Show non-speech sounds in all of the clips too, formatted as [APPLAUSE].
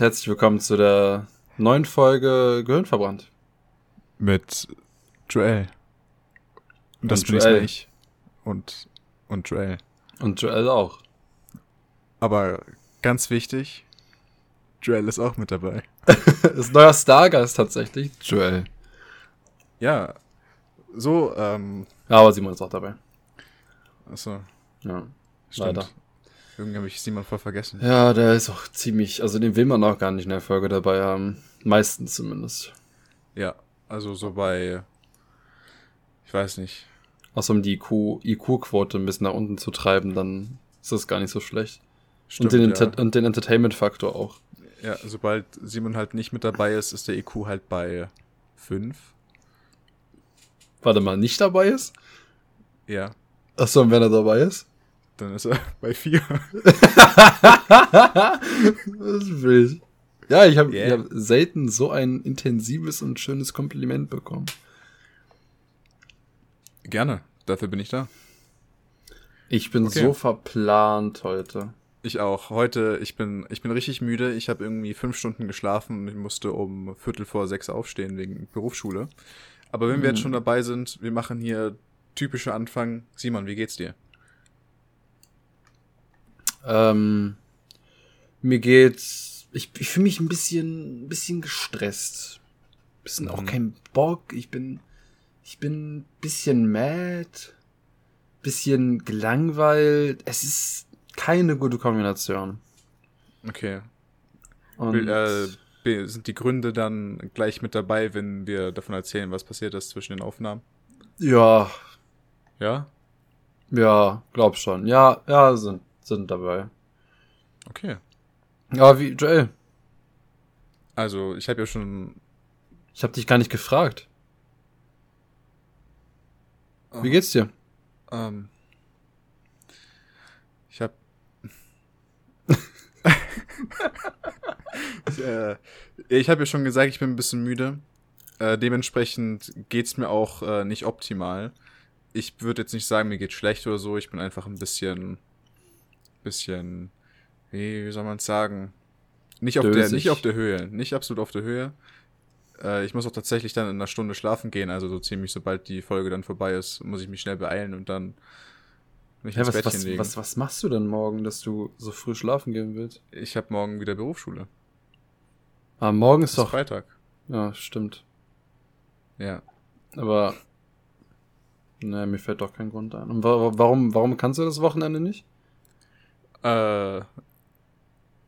herzlich willkommen zu der neuen Folge Gehirn verbrannt. Mit Joel. Und das Und bin Joel. ich. Und, und Joel. Und Joel auch. Aber ganz wichtig, Joel ist auch mit dabei. [LAUGHS] ist neuer Stargast tatsächlich, Joel. Ja, so, ähm, Ja, aber Simon ist auch dabei. achso, Ja, stimmt. leider. Irgendwie habe ich Simon voll vergessen. Ja, der ist auch ziemlich, also den will man auch gar nicht in der Folge dabei haben. Meistens zumindest. Ja, also so bei, ich weiß nicht. Außer um die IQ IQ-Quote ein bisschen nach unten zu treiben, dann ist das gar nicht so schlecht. Stimmt, und, den ja. Und den Entertainment-Faktor auch. ja, sobald Simon halt nicht mit dabei ist, ist der IQ halt bei 5. Warte mal, nicht dabei ist? Ja, Achso, und wenn er dabei ist? Dann ist er [LAUGHS] bei 4. das ist wild. Ja, ich habe Yeah. hab selten so ein intensives und schönes Kompliment bekommen. Gerne, dafür bin ich da. Ich bin Okay. so verplant heute. Ich auch. Heute, ich bin, ich bin richtig müde. Ich habe irgendwie fünf Stunden geschlafen und ich musste um Viertel vor sechs aufstehen wegen Berufsschule. Aber wenn wir jetzt Hm. schon dabei sind, wir machen hier typische Anfang. Simon, wie geht's dir? Ähm, mir geht's. Ich, ich fühle mich ein bisschen, ein bisschen gestresst. Bisschen auch Mhm. kein Bock. Ich bin, ich bin ein bisschen mad. Bisschen gelangweilt. Es ist keine gute Kombination. Okay. Und Will, äh, sind die Gründe dann gleich mit dabei, wenn wir davon erzählen, was passiert ist zwischen den Aufnahmen? ja, Ja? ja, glaub schon. Ja, ja, sind, sind dabei. Okay. Aber wie, Joel, Also, ich habe ja schon. ich habe dich gar nicht gefragt. Wie geht's dir? Ähm, ich habe [LAUGHS] ich, äh, ich habe ja schon gesagt, ich bin ein bisschen müde. Äh, dementsprechend geht's mir auch äh, nicht optimal. Ich würde jetzt nicht sagen, mir geht schlecht oder so. Ich bin einfach ein bisschen, bisschen, wie, wie soll man sagen, nicht auf der, nicht auf der Höhe, nicht absolut auf der Höhe. Äh, ich muss auch tatsächlich dann in einer Stunde schlafen gehen, also so ziemlich sobald die Folge dann vorbei ist, muss ich mich schnell beeilen und dann mich Hä, ins was, Bettchen was, legen. was, was machst du denn morgen, dass du so früh schlafen gehen willst? Ich habe morgen wieder Berufsschule. Ah, morgen ist Ist doch. Freitag. Ja, stimmt. Ja. Aber. Naja, mir fällt doch kein Grund ein. Und wa warum, warum kannst du das Wochenende nicht? Äh,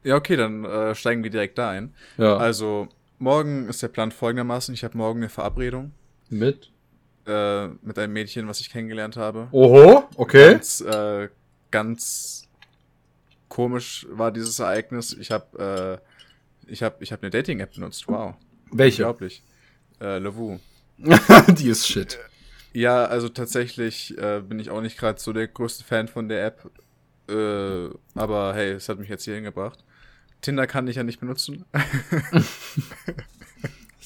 ja, okay, dann äh, steigen wir direkt da ein. Ja. Also, morgen ist der Plan folgendermaßen. Ich habe morgen eine Verabredung mit? äh, mit einem Mädchen, was ich kennengelernt habe. Oho, okay. Ganz, äh, ganz komisch war dieses Ereignis. Ich habe äh, ich hab, ich hab eine Dating-App benutzt. Wow. Welche? Unglaublich. Äh, Lavu. [LAUGHS] Die ist shit. Ja, also tatsächlich äh, bin ich auch nicht gerade so der größte Fan von der App. Äh, aber hey, es hat mich jetzt hier hingebracht. Tinder kann ich ja nicht benutzen. [LAUGHS]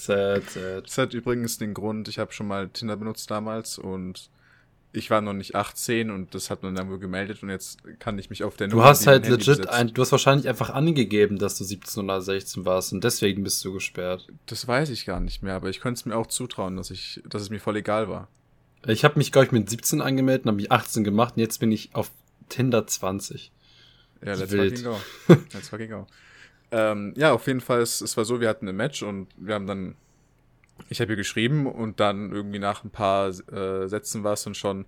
Sad, sad. Das hat übrigens den Grund, ich habe schon mal Tinder benutzt damals und ich war noch nicht 18 und das hat man dann wohl gemeldet und jetzt kann ich mich auf der Du Nummer, hast die im halt legit ein, du hast wahrscheinlich einfach angegeben, dass du 17 oder 16 warst und deswegen bist du gesperrt. Das weiß ich gar nicht mehr, aber ich könnte es mir auch zutrauen, dass ich, dass es mir voll egal war. Ich habe mich, glaube ich, mit 17 angemeldet und habe mich 18 gemacht und jetzt bin ich auf Tinder 20. Ja, let's Wild. [LAUGHS] fucking go. Let's fucking go. ähm, ja, auf jeden Fall, es, es war so, wir hatten ein Match und wir haben dann, ich habe ihr geschrieben und dann irgendwie nach ein paar äh, Sätzen war es dann schon,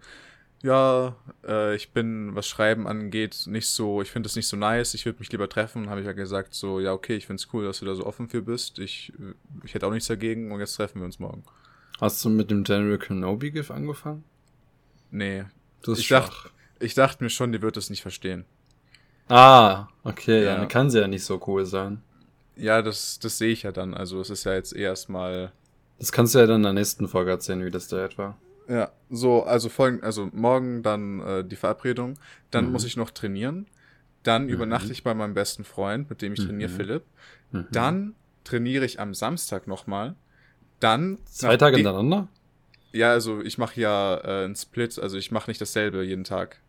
ja, äh, ich bin, was Schreiben angeht, nicht so, ich finde es nicht so nice, ich würde mich lieber treffen, habe ich ja gesagt, so, ja, okay, ich finde es cool, dass du da so offen für bist, ich, äh, ich hätte auch nichts dagegen und jetzt treffen wir uns morgen. Hast du mit dem General Kenobi GIF angefangen? Nee, Du bist Ich schwach. Ich dachte mir schon, die wird es nicht verstehen. Ah, okay, ja. Dann kann sie ja nicht so cool sein. Ja, das, das sehe ich ja dann, also es ist ja jetzt erstmal Das kannst du ja dann in der nächsten Folge erzählen, wie das da etwa. Ja, so, also folgend, also morgen dann äh, die Verabredung, dann Mhm. muss ich noch trainieren, dann Mhm. übernachte ich bei meinem besten Freund, mit dem ich trainiere, Mhm. Philipp, Mhm. dann trainiere ich am Samstag nochmal, dann... Zwei Tage hintereinander? Ja, also ich mache ja äh, einen Split, also ich mache nicht dasselbe jeden Tag.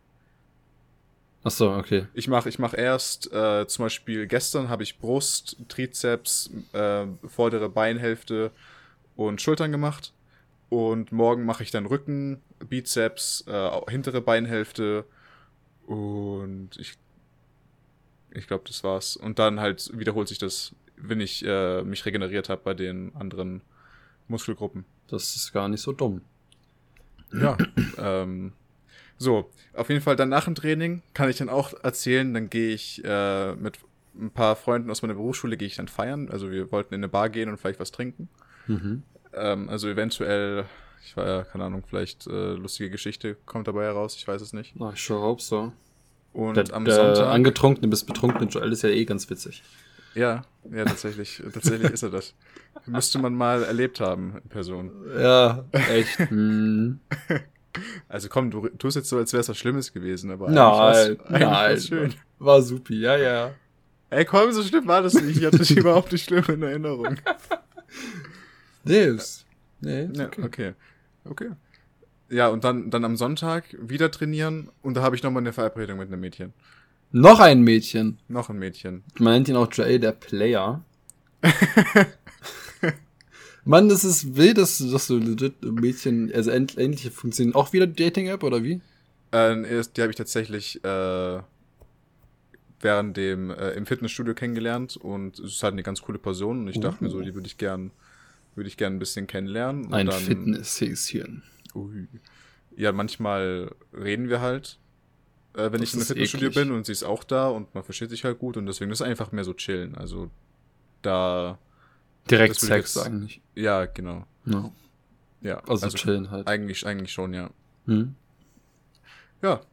Ach so, okay. Ich mache ich mach erst, äh, zum Beispiel gestern habe ich Brust, Trizeps, äh, vordere Beinhälfte und Schultern gemacht. Und morgen mache ich dann Rücken, Bizeps, äh, hintere Beinhälfte und ich, ich glaube, das war's. Und dann halt wiederholt sich das, wenn ich äh, mich regeneriert habe bei den anderen Muskelgruppen. Das ist gar nicht so dumm. Ja. [CLEARS THROAT] ähm, so, auf jeden Fall dann nach dem Training kann ich dann auch erzählen, dann gehe ich äh, mit ein paar Freunden aus meiner Berufsschule gehe ich dann feiern. Also wir wollten in eine Bar gehen und vielleicht was trinken. Mhm. Ähm, also eventuell, ich war ja, keine Ahnung, vielleicht äh, lustige Geschichte kommt dabei heraus, ich weiß es nicht. Na, ich sure hope so. Und Der, am der Sonntag. angetrunkene bis betrunkene Joel ist ja eh ganz witzig. Ja, ja, tatsächlich. [LAUGHS] tatsächlich ist er das. Müsste man mal erlebt haben in Person. Ja, echt. hm. [LAUGHS] Also komm, du tust jetzt so, als wäre es was Schlimmes gewesen, aber Nein, eigentlich nein. schön. War supi, ja, ja. Ey, komm, so schlimm war das nicht. Ich hatte dich [LAUGHS] überhaupt nicht schlimm in Erinnerung. Nee, ist, nee, Ja, okay. okay. Okay. Ja, und dann, dann am Sonntag wieder trainieren und da habe ich nochmal eine Verabredung mit einem Mädchen. Noch ein Mädchen. Noch ein Mädchen. Man nennt ihn auch Joel der Player. [LAUGHS] Mann, das ist wild, dass, dass so legit Mädchen, also ähn- ähnliche funktionieren. Auch wieder Dating-App oder wie? Äh, die habe ich tatsächlich äh, während dem äh, im Fitnessstudio kennengelernt und es ist halt eine ganz coole Person und ich dachte mir so, die würde ich gern würde ich gern ein bisschen kennenlernen. Und Ein Fitnesshäschen. Ui. Ja, manchmal reden wir halt, äh, wenn Das ich in einem ist Fitnessstudio eklig. bin und sie ist auch da und man versteht sich halt gut und deswegen ist es einfach mehr so chillen. Also da, Direkt Sex jetzt- eigentlich. Ja, genau. Ja. Ja, Also, chillen halt. eigentlich, eigentlich schon, ja. Hm. Ja. Das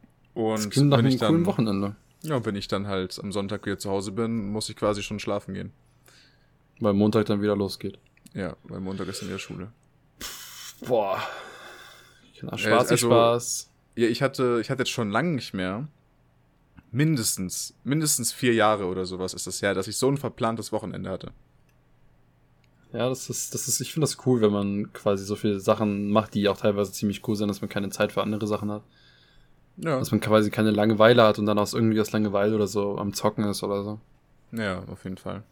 Und klingt nach wenn einem ich coolen dann, Wochenende. ja, wenn ich dann halt am Sonntag wieder zu Hause bin, muss ich quasi schon schlafen gehen. Weil Montag dann wieder losgeht. Ja, weil Montag ist dann wieder Schule. Boah. Äh, Spaß, also- Spaß. Ja, ich hatte, ich hatte jetzt schon lange nicht mehr. Mindestens, mindestens vier Jahre oder sowas ist das her, dass ich so ein verplantes Wochenende hatte. Ja, das ist, das ist, ich finde das cool, wenn man quasi so viele Sachen macht, die auch teilweise ziemlich cool sind, dass man keine Zeit für andere Sachen hat. Ja. Dass man quasi keine Langeweile hat und dann aus irgendwie aus Langeweile oder so am Zocken ist oder so. Ja, auf jeden Fall.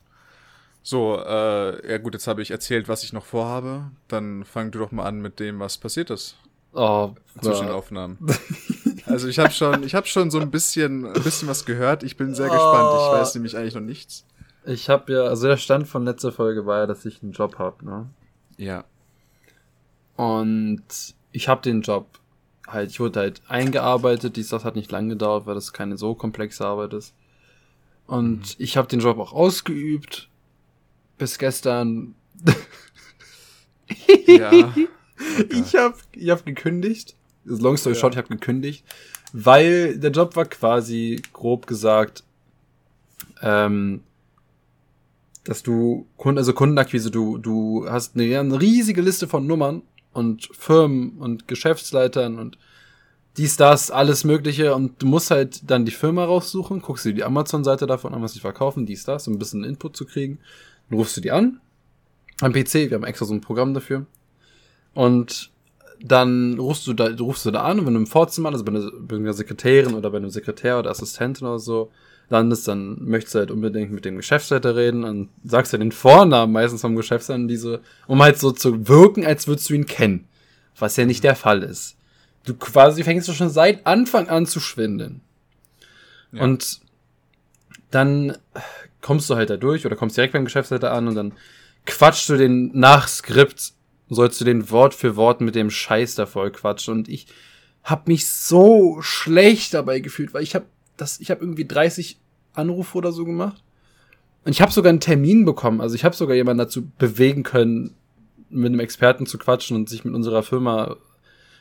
So, äh, ja gut, jetzt habe ich erzählt, was ich noch vorhabe. Dann fang du doch mal an mit dem, was passiert ist Oh, zwischen den. Aufnahmen. Also ich habe schon, ich habe schon so ein bisschen, ein bisschen was gehört. Ich bin sehr gespannt. Ich Oh. weiß nämlich eigentlich noch nichts. Ich habe ja, also der Stand von letzter Folge war ja, dass ich einen Job habe, ne? Ja. Und ich habe den Job halt, ich wurde halt eingearbeitet, dies, das hat nicht lang gedauert, weil das keine so komplexe Arbeit ist. Und ich habe den Job auch ausgeübt. Bis gestern. [LAUGHS] Ja. Okay. [LAUGHS] Ich habe ich hab gekündigt. Long story Ja. short, ich habe gekündigt. Weil der Job war quasi, grob gesagt, ähm, dass du Kunden, also Kundenakquise, du, du hast eine, eine riesige Liste von Nummern und Firmen und Geschäftsleitern und dies, das, alles Mögliche und du musst halt dann die Firma raussuchen, guckst dir die Amazon-Seite davon an, was sie verkaufen, dies, das, um ein bisschen Input zu kriegen. Dann rufst du die an. Am PC, wir haben extra so ein Programm dafür. Und dann rufst du da, rufst du da an und wenn du im Vorzimmer, also bei einer, bei einer Sekretärin oder bei einem Sekretär oder Assistentin oder so landest, dann möchtest du halt unbedingt mit dem Geschäftsleiter reden und sagst ja den Vornamen meistens vom Geschäftsleiter, diese, um halt so zu wirken, als würdest du ihn kennen. Was ja nicht der Fall ist. Du quasi fängst du schon seit Anfang an zu schwindeln. Ja. Und dann kommst du halt da durch oder kommst direkt beim Geschäftsleiter an und dann quatschst du den nach Skript, sollst du den Wort für Wort mit dem Scheiß da voll quatschen. Und ich hab mich so schlecht dabei gefühlt, weil ich hab das, ich hab irgendwie 30 Anrufe oder so gemacht. Und ich habe sogar einen Termin bekommen. Also ich habe sogar jemanden dazu bewegen können, mit einem Experten zu quatschen und sich mit unserer Firma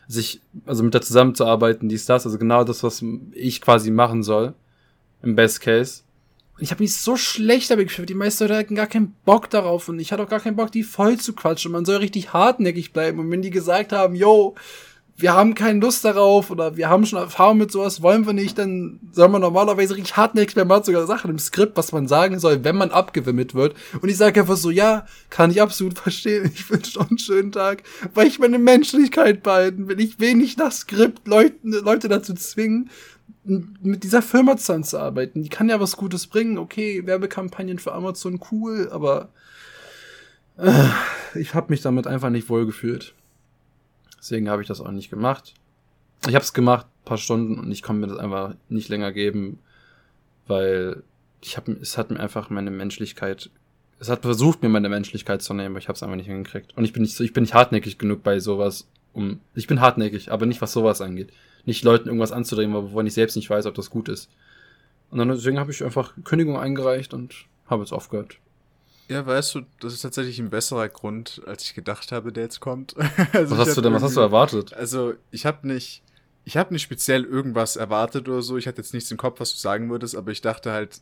sich, also mit der zusammenzuarbeiten, dies, das, also genau das, was ich quasi machen soll. Im Best Case. Und ich habe mich so schlecht dabei gefühlt. Die meisten Leute hatten gar keinen Bock darauf und ich hatte auch gar keinen Bock, die voll zu quatschen. Man soll richtig hartnäckig bleiben. Und wenn die gesagt haben, yo, wir haben keine Lust darauf oder wir haben schon Erfahrung mit sowas, wollen wir nicht, dann soll man normalerweise richtig hartnäckig bleiben. Man hat sogar Sachen im Skript, was man sagen soll, wenn man abgewimmelt wird. Und ich sage einfach so, ja, kann ich absolut verstehen. Ich wünsche noch einen schönen Tag, weil ich meine Menschlichkeit behalten will. Ich will nicht das Skript Leute, Leute dazu zwingen, mit dieser Firma zusammenzuarbeiten. Die kann ja was Gutes bringen. Okay, Werbekampagnen für Amazon cool, aber äh, ich habe mich damit einfach nicht wohl gefühlt. Deswegen habe ich das auch nicht gemacht. Ich habe es gemacht, paar Stunden, und ich konnte mir das einfach nicht länger geben, weil ich habe, es hat mir einfach meine Menschlichkeit, es hat versucht mir meine Menschlichkeit zu nehmen, aber ich habe es einfach nicht hingekriegt. Und ich bin nicht, ich bin nicht hartnäckig genug bei sowas, um, ich bin hartnäckig, aber nicht was sowas angeht. Nicht Leuten irgendwas anzudrehen, wovon ich selbst nicht weiß, ob das gut ist. Und dann deswegen habe ich einfach Kündigung eingereicht und habe jetzt aufgehört. Ja, weißt du, das ist tatsächlich ein besserer Grund, als ich gedacht habe, der jetzt kommt. [LAUGHS] also was hast du denn, was hast du erwartet? Also, ich habe nicht, ich habe nicht speziell irgendwas erwartet oder so. Ich hatte jetzt nichts im Kopf, was du sagen würdest, aber ich dachte halt,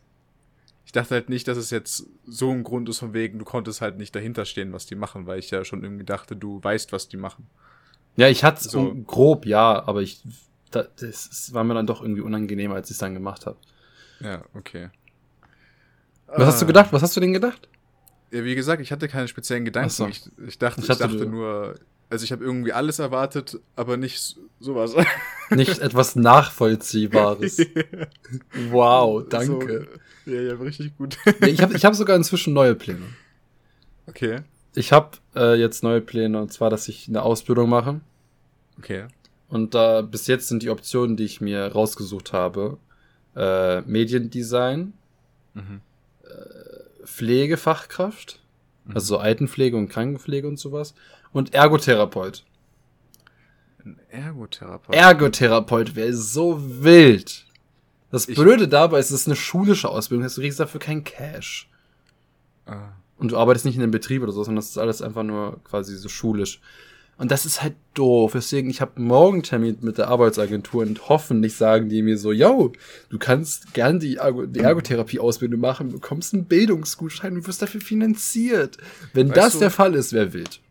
ich dachte halt nicht, dass es jetzt so ein Grund ist von wegen, du konntest halt nicht dahinter stehen, was die machen, weil ich ja schon irgendwie dachte, du weißt, was die machen. Ja, ich hatte so grob, ja, aber ich, das, das war mir dann doch irgendwie unangenehm, als ich es dann gemacht habe. Ja, okay. Was hast du gedacht? Was hast du denn gedacht? Ja, wie gesagt, ich hatte keine speziellen Gedanken. So. Ich, ich, dachte, ich, ich dachte nur, also ich habe irgendwie alles erwartet, aber nicht sowas. [LAUGHS] Nicht etwas Nachvollziehbares. [LAUGHS] wow, danke. So, ja, ja, richtig gut. ich habe ich hab sogar inzwischen neue Pläne. Okay. Ich habe äh, jetzt neue Pläne und zwar, dass ich eine Ausbildung mache. Okay. Und da äh, bis jetzt sind die Optionen, die ich mir rausgesucht habe, äh, Mediendesign, mhm. äh, Pflegefachkraft, mhm. also so Altenpflege und Krankenpflege und sowas, und Ergotherapeut. Ein Ergotherapeut. Ergotherapeut wäre so wild. Das ich Blöde dabei ist, es ist eine schulische Ausbildung, du kriegst dafür kein Cash. Ah. Und du arbeitest nicht in einem Betrieb oder so, sondern das ist alles einfach nur quasi so schulisch. Und das ist halt doof. Deswegen, ich habe morgen Termin mit der Arbeitsagentur und hoffentlich sagen die mir so, yo, du kannst gern die, Ergo die Ergotherapie-Ausbildung machen, bekommst einen Bildungsgutschein und wirst dafür finanziert. Wenn weißt das du, der Fall ist, wäre wild.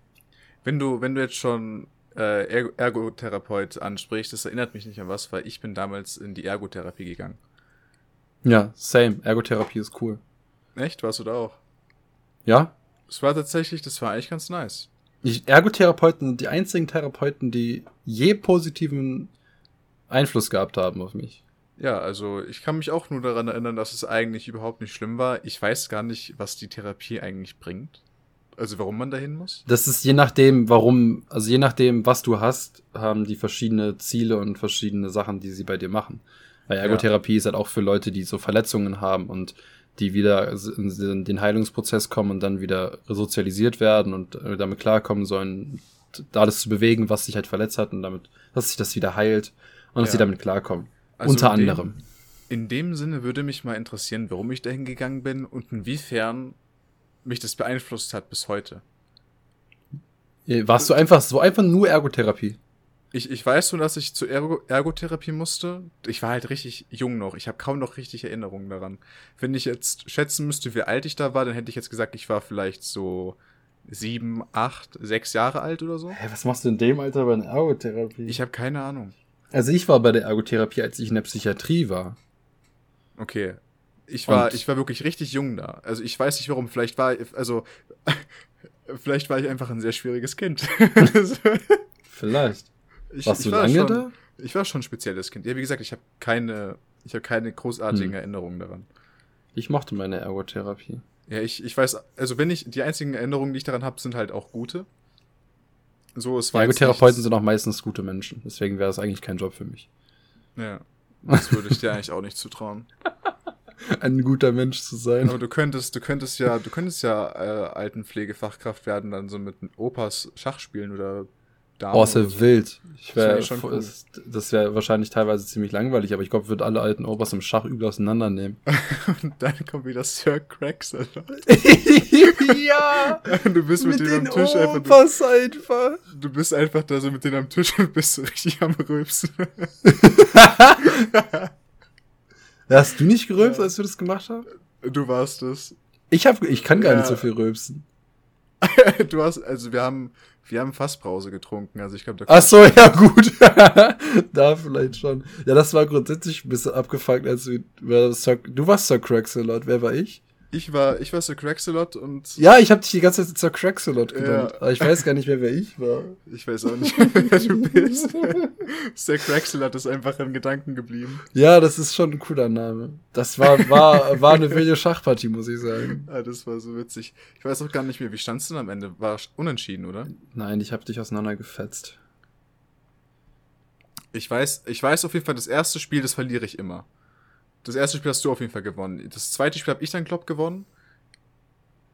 Wenn du, wenn du jetzt schon äh, Ergotherapeut ansprichst, das erinnert mich nicht an was, weil ich bin damals in die Ergotherapie gegangen. Ja, same. Ergotherapie ist cool. Echt? Warst du da auch? Ja? Es war tatsächlich, das war eigentlich ganz nice. Die Ergotherapeuten sind die einzigen Therapeuten, die je positiven Einfluss gehabt haben auf mich. Ja, also ich kann mich auch nur daran erinnern, dass es eigentlich überhaupt nicht schlimm war. Ich weiß gar nicht, was die Therapie eigentlich bringt. Also warum man dahin muss? Das ist je nachdem, warum, also je nachdem, was du hast, haben die verschiedene Ziele und verschiedene Sachen, die sie bei dir machen. Weil Ergotherapie ja. ist halt auch für Leute, die so Verletzungen haben und die wieder in den Heilungsprozess kommen und dann wieder resozialisiert werden und äh, damit klarkommen sollen, alles zu bewegen, was sich halt verletzt hat und damit, dass sich das wieder heilt und dass sie damit klarkommen. Also Unter in anderem. Dem, in dem Sinne würde mich mal interessieren, warum ich dahin gegangen bin und inwiefern mich das beeinflusst hat bis heute. Äh, warst du einfach so einfach nur Ergotherapie? Ich, ich weiß nur, dass ich zur Ergo Ergotherapie musste. Ich war halt richtig jung noch. Ich habe kaum noch richtig Erinnerungen daran. Wenn ich jetzt schätzen müsste, wie alt ich da war, dann hätte ich jetzt gesagt, ich war vielleicht so sieben, acht, sechs Jahre alt oder so. Hä, was machst du in dem Alter bei einer Ergotherapie? Ich habe keine Ahnung. Also ich war bei der Ergotherapie, als ich in der Psychiatrie war. Okay. Ich war, Und? ich war wirklich richtig jung da. Also ich weiß nicht warum. Vielleicht war, also, [LAUGHS] vielleicht war ich einfach ein sehr schwieriges Kind. [LAUGHS] vielleicht. Ich, Warst du war lange schon, da? Ich war schon ein spezielles Kind. Ja, wie gesagt, ich habe keine, ich habe keine großartigen hm. Erinnerungen daran. Ich mochte meine Ergotherapie. Ja, ich, ich weiß, also wenn ich, die einzigen Erinnerungen, die ich daran habe, sind halt auch gute. So, es war Ergotherapeuten sind auch meistens gute Menschen, deswegen wäre es eigentlich kein Job für mich. Ja, das würde ich dir eigentlich auch nicht zutrauen. [LAUGHS] Ein guter Mensch zu sein. Aber du könntest, du könntest ja, du könntest ja äh, Altenpflegefachkraft werden, dann so mit Opas Schach spielen oder Dame. Oh, ist ja wild. Ich wär, das wäre cool. das wär wahrscheinlich teilweise ziemlich langweilig, aber ich glaube, würde alle alten Opas im Schach übel auseinandernehmen. [LAUGHS] Und dann kommt wieder Sir Cracks, [LAUGHS] ja! [LAUGHS] Du bist mit, mit denen am Tisch einfach, einfach. Du bist einfach da so mit denen am Tisch und bist so richtig am Rülpsen. Hast du nicht gerülpst, als wir das gemacht haben? Du warst es. Ich, hab, ich kann gar ja. nicht so viel rülpsen. du hast, also wir haben, wir haben Fassbrause getrunken, also ich glaube, da Ach so, ja gut. [LAUGHS] da vielleicht schon. Ja, das war grundsätzlich ein bisschen abgefuckt, als wir, du warst Sir Craxelot, wer war ich? Ich war, ich war Sir Craxelot und. Ja, ich habe dich die ganze Zeit Sir Craxelot genannt. Ja. Aber ich weiß gar nicht mehr, wer ich war. Ich weiß auch nicht mehr, wer du bist. [LAUGHS] Sir Craxelot ist einfach im Gedanken geblieben. Ja, das ist schon ein cooler Name. Das war, war, war eine wilde Schachpartie, muss ich sagen. Ah, das war so witzig. Ich weiß auch gar nicht mehr, wie standst du denn am Ende? War unentschieden, oder? Nein, ich habe dich auseinandergefetzt. Ich weiß, ich weiß auf jeden Fall, das erste Spiel, das verliere ich immer. Das erste Spiel hast du auf jeden Fall gewonnen. Das zweite Spiel habe ich dann, glaub, gewonnen.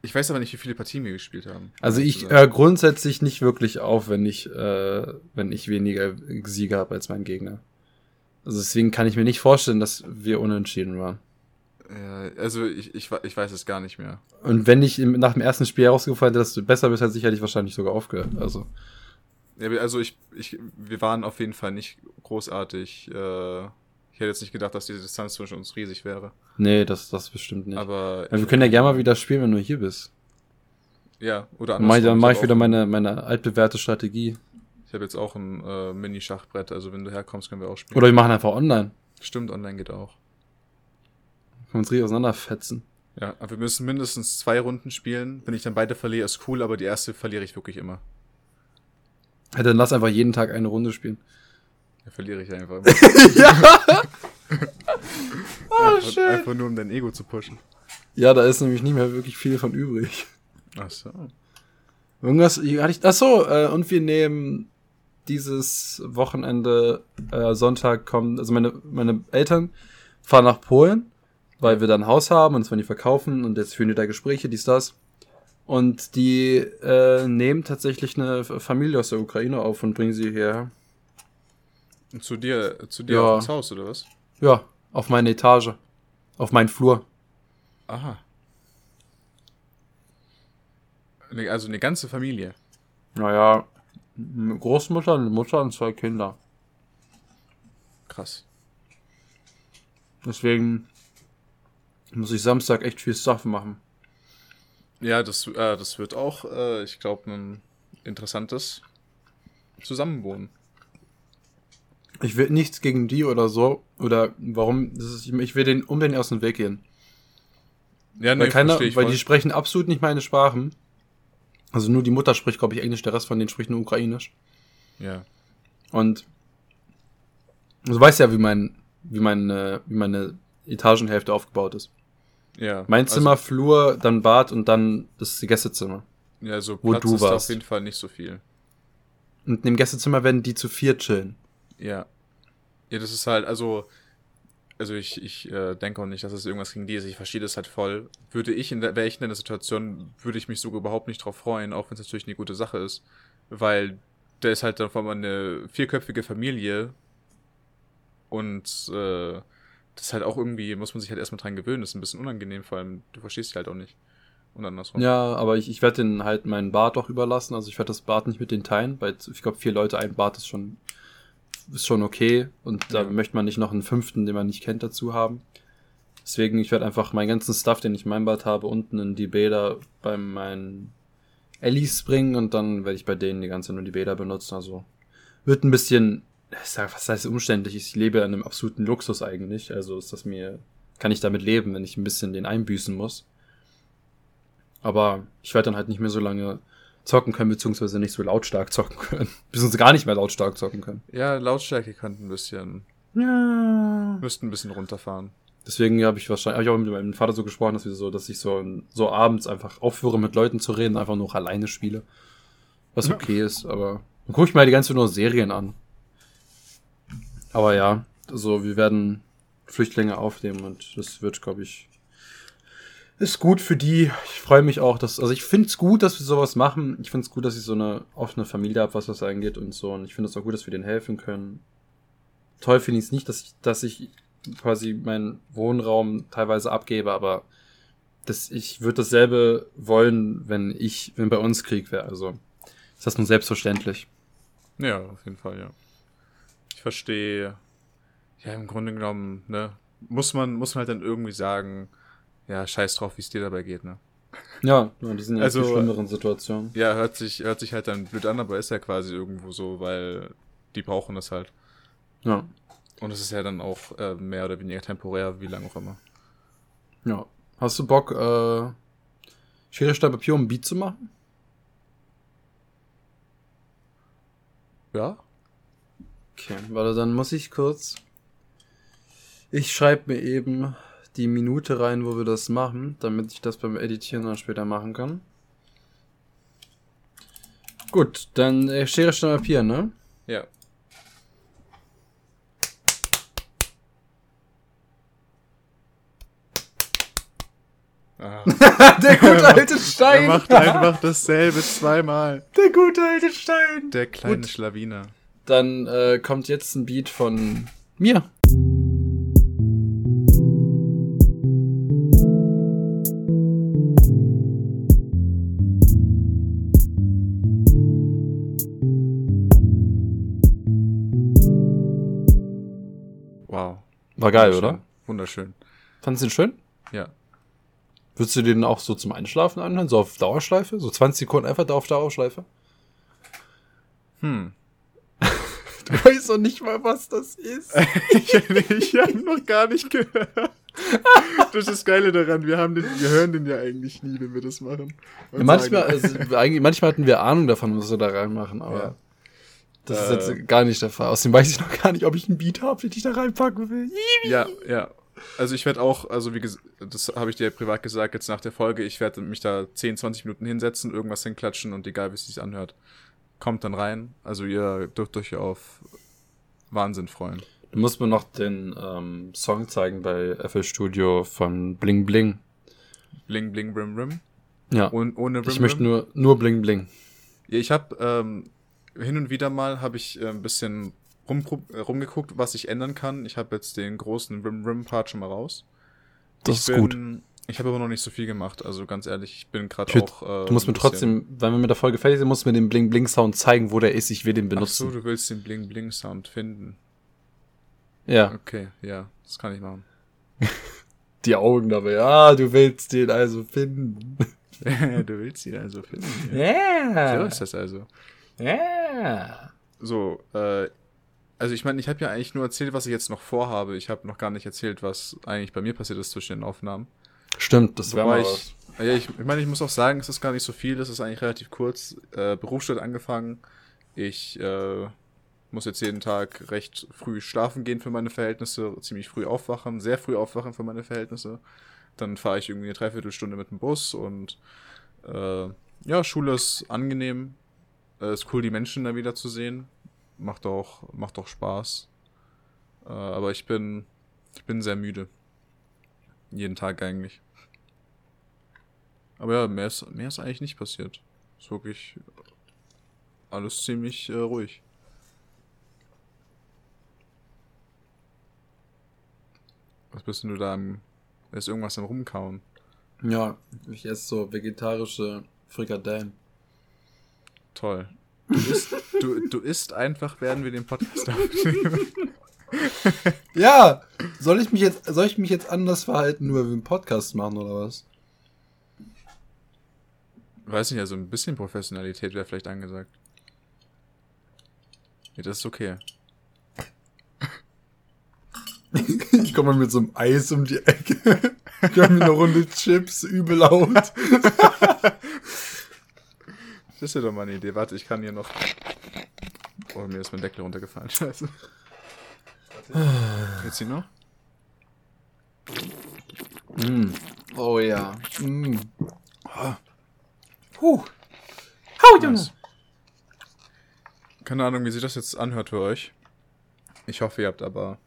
Ich weiß aber nicht, wie viele Partien wir gespielt haben. Also ich äh, grundsätzlich nicht wirklich auf, wenn ich, äh, wenn ich weniger Siege habe als mein Gegner. Also deswegen kann ich mir nicht vorstellen, dass wir unentschieden waren. Ja, also ich, ich, ich weiß es gar nicht mehr. Und wenn ich nach dem ersten Spiel herausgefallen hätte, dass du besser bist, hätte ich wahrscheinlich sogar aufgehört. Also. Ja, also ich, ich, wir waren auf jeden Fall nicht großartig äh, ich hätte jetzt nicht gedacht, dass diese Distanz zwischen uns riesig wäre. Nee, das, das bestimmt nicht. Aber. Ja, wir können ja gerne mal wieder spielen, wenn du hier bist. Ja, oder anders. Dann mache ich wieder meine, meine altbewährte Strategie. Ich habe jetzt auch ein äh, Mini-Schachbrett, also wenn du herkommst, können wir auch spielen. Oder wir machen einfach online. Stimmt, online geht auch. Können uns richtig auseinanderfetzen. Ja, aber wir müssen mindestens zwei Runden spielen. Wenn ich dann beide verliere, ist cool, aber die erste verliere ich wirklich immer. Ja, dann lass einfach jeden Tag eine Runde spielen. Da verliere ich einfach. [LAUGHS] ja! [LAUGHS] oh, einfach, schön. einfach nur, um dein Ego zu pushen. Ja, da ist nämlich nicht mehr wirklich viel von übrig. Ach so. Irgendwas, ich, ach so, äh, und wir nehmen dieses Wochenende, äh, Sonntag kommen, also meine, meine Eltern fahren nach Polen, weil wir da ein Haus haben und das wollen die verkaufen und jetzt führen die da Gespräche, dies, das. Und die äh, nehmen tatsächlich eine Familie aus der Ukraine auf und bringen sie hierher. Zu dir, zu dir ja. ins Haus, oder was? Ja, auf meine Etage. Auf meinen Flur. Aha. Also eine ganze Familie. Naja, eine Großmutter, eine Mutter und zwei Kinder. Krass. Deswegen muss ich Samstag echt viel Stuff machen. Ja, das, äh, das wird auch, äh, ich glaube, ein interessantes Zusammenwohnen. Ich will nichts gegen die oder so. Oder warum? Ist, ich will den unbedingt aus dem Weg gehen. Ja, nee, weil keiner, weil voll. die sprechen absolut nicht meine Sprachen. Also nur die Mutter spricht, glaube ich, Englisch, der Rest von denen spricht nur Ukrainisch. Ja. Und du weißt ja, wie mein, wie meine, wie meine Etagenhälfte aufgebaut ist. Ja. Mein Zimmer, also, Flur, dann Bad und dann das Gästezimmer. Ja, so Platz wo du ist warst. auf jeden Fall nicht so viel. Und in dem Gästezimmer werden die zu vier chillen. Ja. Ja, das ist halt, also, also ich, ich äh, denke auch nicht, dass es irgendwas gegen die ist. Ich verstehe das halt voll. Würde ich in der, wäre ich in der Situation, würde ich mich sogar überhaupt nicht drauf freuen, auch wenn es natürlich eine gute Sache ist. Weil der ist halt dann vor allem eine vierköpfige Familie und äh, das ist halt auch irgendwie, muss man sich halt erstmal dran gewöhnen. Das ist ein bisschen unangenehm, vor allem, du verstehst dich halt auch nicht. Und andersrum. Ja, aber ich, ich werde den halt meinen Bad auch überlassen. Also ich werde das Bad nicht mit den teilen, weil ich glaube, vier Leute ein Bad ist schon ist schon okay. Und da ja. möchte man nicht noch einen fünften, den man nicht kennt, dazu haben. Deswegen, ich werde einfach meinen ganzen Stuff, den ich in meinem Bad habe, unten in die Bäder bei meinen Ellis bringen und dann werde ich bei denen die ganze nur die Bäder benutzen. Also wird ein bisschen, ich sag, was heißt umständlich? Ich lebe an einem absoluten Luxus eigentlich. Also ist das mir, kann ich damit leben, wenn ich ein bisschen den einbüßen muss. Aber ich werde dann halt nicht mehr so lange zocken können, beziehungsweise nicht so lautstark [LAUGHS] zocken können. Beziehungsweise gar nicht mehr lautstark zocken können. Ja, Lautstärke könnte ein bisschen. Ja. Müssten ein bisschen runterfahren. Deswegen habe ich wahrscheinlich, habe ich auch mit meinem Vater so gesprochen, dass wir so, dass ich so, so abends einfach aufhöre mit Leuten zu reden, einfach nur alleine spiele. Was okay ja. ist, aber dann gucke ich mal die ganze nur Serien an. Aber ja, so, wir werden Flüchtlinge aufnehmen und das wird, glaube ich, ist gut für die. Ich freue mich auch, dass, also ich finde es gut, dass wir sowas machen. Ich finde es gut, dass ich so eine offene Familie habe, was das angeht und so. Und ich finde es auch gut, dass wir denen helfen können. Toll finde ich es nicht, dass ich, dass ich quasi meinen Wohnraum teilweise abgebe, aber das, ich würde dasselbe wollen, wenn ich, wenn bei uns Krieg wäre. Also ist das nun selbstverständlich. Ja, auf jeden Fall, ja. Ich verstehe, ja, im Grunde genommen, ne, muss man, muss man halt dann irgendwie sagen, ja, scheiß drauf, wie es dir dabei geht, ne? Ja, die sind ja also, in schlimmeren Situationen. Ja, hört sich, hört sich halt dann blöd an, aber ist ja quasi irgendwo so, weil die brauchen das halt. Ja. Und es ist ja dann auch äh, mehr oder weniger temporär, wie lange auch immer. Ja. Hast du Bock, äh, Schere, Stein, Papier, um ein Beat zu machen? Ja? Okay, warte, dann muss ich kurz. Ich schreibe mir eben die Minute rein, wo wir das machen, damit ich das beim Editieren dann später machen kann. Gut, dann äh, Schere, Stein, Papier, ne? Ja. Ah. [LAUGHS] Der gute alte Er Stein! macht einfach dasselbe zweimal. Der gute alte Stein! Der kleine Gut. Schlawiner. Dann äh, kommt jetzt ein Beat von mir. War geil, oder? Wunderschön. Fandest du den schön? Ja. Würdest du den auch so zum Einschlafen anhören? So auf Dauerschleife? So 20 Sekunden einfach da auf Dauerschleife? Hm. [LAUGHS] Du weißt doch nicht mal, was das ist. [LAUGHS] ich ich habe noch gar nicht gehört. Das ist das Geile daran, wir, haben den, wir hören den ja eigentlich nie, wenn wir das machen. Und manchmal, also, eigentlich, manchmal hatten wir Ahnung davon, was wir da reinmachen, aber Ja. Das Äh. ist jetzt gar nicht der Fall. Außerdem weiß ich noch gar nicht, ob ich einen Beat habe, den ich da reinpacken will. Ja, ja. Also ich werde auch, also wie gesagt, das habe ich dir privat gesagt, jetzt nach der Folge, ich werde mich da 10, 20 Minuten hinsetzen, irgendwas hinklatschen und egal, wie es sich anhört, kommt dann rein. Also ihr dürft euch auf Wahnsinn freuen. Du musst mir noch den ähm, Song zeigen bei FL Studio von Bling Bling. Bling, bling, brim, rim. Ja. Und ohne rim, ich möchte rim. nur, nur Bling Bling. Ja, ich habe ähm, hin und wieder mal habe ich äh, ein bisschen rum, äh, rumgeguckt, was ich ändern kann. Ich habe jetzt den großen Rim Rim Part schon mal raus. Das ich ist gut. bin, Ich habe aber noch nicht so viel gemacht. Also ganz ehrlich, ich bin gerade auch. Äh, Du musst mir trotzdem, wenn wir mit der Folge fertig sind, musst du mir den Bling Bling Sound zeigen, wo der ist. Ich will den Ach so, benutzen. du willst den Bling Bling Sound finden. ja, Okay, ja, das kann ich machen. [LAUGHS] die Augen dabei. Ja, du willst den also finden. [LAUGHS] du willst ihn also finden. Ja. [LAUGHS] Ja. So ist das also. Ja. So, äh, also ich meine, ich habe ja eigentlich nur erzählt, was ich jetzt noch vorhabe. Ich habe noch gar nicht erzählt, was eigentlich bei mir passiert ist zwischen den Aufnahmen. Stimmt, das Wobei mal ich, was. ja, ich, ich meine, ich muss auch sagen, es ist gar nicht so viel, es ist eigentlich relativ kurz. Äh, Berufsstadt angefangen. Ich äh, muss jetzt jeden Tag recht früh schlafen gehen für meine Verhältnisse, ziemlich früh aufwachen, sehr früh aufwachen für meine Verhältnisse. Dann fahre ich irgendwie eine Dreiviertelstunde mit dem Bus und äh, ja, Schule ist angenehm. Äh, ist cool, die Menschen da wieder zu sehen. Macht auch, macht auch Spaß. Äh, aber ich bin, ich bin sehr müde. Jeden Tag eigentlich. Aber ja, mehr ist, mehr ist eigentlich nicht passiert. Ist wirklich alles ziemlich äh, ruhig. Was bist denn du da am. Ist irgendwas am Rumkauen? Ja, ich esse so vegetarische Frikadellen. Toll. Du isst, du, du isst einfach, während wir den Podcast aufnehmen. [LAUGHS] Ja, soll ich mich jetzt, soll ich mich jetzt anders verhalten, nur weil wir einen Podcast machen oder was? Weiß nicht, also ein bisschen Professionalität wäre vielleicht angesagt. Ja, das ist okay. [LAUGHS] Ich komme mal mit so einem Eis um die Ecke. [LAUGHS] Ich habe mir eine Runde Chips, übel laut. Das ist ja doch mal eine Idee. Warte, ich kann hier noch. Oh, mir ist mein Deckel runtergefallen. [LAUGHS] Scheiße. Jetzt hier noch? Mm. Oh ja. Mm. Huh. Hau, Junge. Nice. Keine Ahnung, wie sich das jetzt anhört für euch. Ich hoffe, ihr habt aber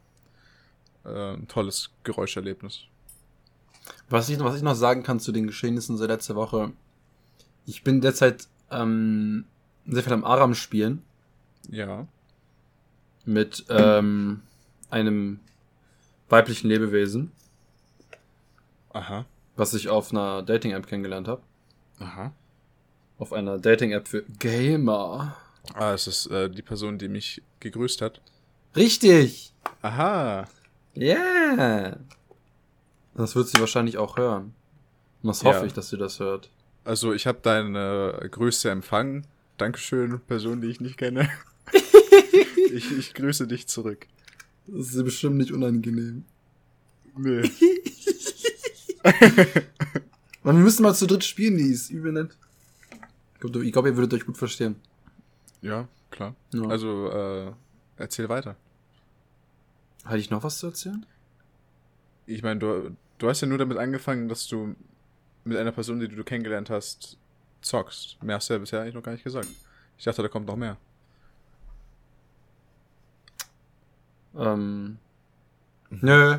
äh, ein tolles Geräuscherlebnis. Was ich, noch- was ich noch sagen kann zu den Geschehnissen seit letzter Woche. Ich bin derzeit ähm, sehr viel am Aram spielen Ja. mit ähm, einem weiblichen Lebewesen, Aha. was ich auf einer Dating-App kennengelernt habe. Aha. Auf einer Dating-App für Gamer. Ah, es ist äh, die Person, die mich gegrüßt hat. Richtig! Aha. Ja! Yeah. Das wird sie wahrscheinlich auch hören. Und das Ja. hoffe ich, dass sie das hört. Also, ich habe deine Grüße empfangen. Dankeschön, Person, die ich nicht kenne. [LAUGHS] ich, ich grüße dich zurück. Das ist bestimmt nicht unangenehm. Nee. [LAUGHS] Man, wir müssen mal zu dritt spielen, die ist übel nett. Ich glaube, glaub, ihr würdet euch gut verstehen. Ja, klar. Ja. Also, äh, erzähl weiter. Hatte ich noch was zu erzählen? Ich meine, du, du hast ja nur damit angefangen, dass du mit einer Person, die du kennengelernt hast, zockst. Mehr hast du ja bisher eigentlich noch gar nicht gesagt. Ich dachte, da kommt noch mehr. Ähm. [LAUGHS] Nö.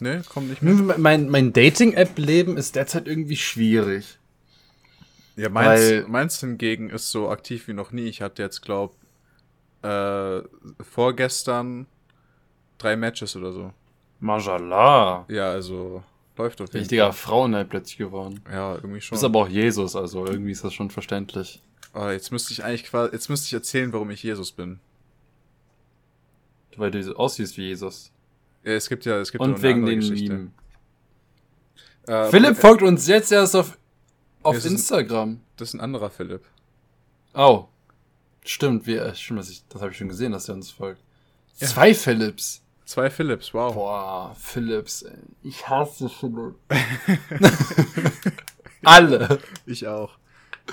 Ne, kommt nicht mehr. Mein, mein Dating-App-Leben ist derzeit irgendwie schwierig. Ja, meins, Weil- meins hingegen ist so aktiv wie noch nie. Ich hatte jetzt, glaub, äh, vorgestern drei Matches oder so. Mashallah. Ja, also läuft auf jeden Richtiger Frauenhype plötzlich geworden. Ja, irgendwie schon. bist aber auch Jesus, also irgendwie ist das schon verständlich. oh, jetzt müsste ich eigentlich quasi, jetzt müsste ich erzählen, warum ich Jesus bin. Weil du aussiehst wie Jesus. Ja, es gibt ja, es gibt ja Und eine wegen den Geschichte. Äh, Philipp folgt uns jetzt erst auf, auf ist- Instagram. Das ist ein anderer Philipp. Oh. Stimmt, wir, äh, stimmt, das, ich, das habe ich schon gesehen, dass er uns folgt. Ja. Zwei Philips. Zwei Philips, wow. Boah, Philips, ey. Ich hasse Philipp. [LAUGHS] [LAUGHS] Alle. Ich auch.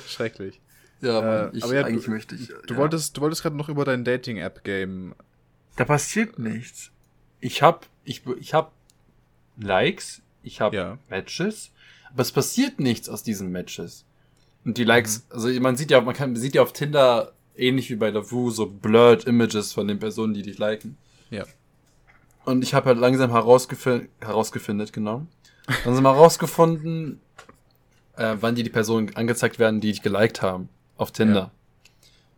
Schrecklich. Ja, Mann, Äh, ich, aber ja, eigentlich du- möchte ich. Du ja. wolltest, du wolltest gerade noch über dein Dating-App-Game. Da passiert nichts. Ich hab, ich, ich hab Likes, ich hab Ja. Matches, aber es passiert nichts aus diesen Matches. Und die Likes, also man sieht ja, man kann, man sieht ja auf Tinder ähnlich wie bei Lavu so blurred Images von den Personen, die dich liken. Ja. Und ich habe halt langsam herausgefunden, herausgefindet, genau. Langsam herausgefunden, äh, wann die die Personen angezeigt werden, die dich geliked haben. Auf Tinder. Ja.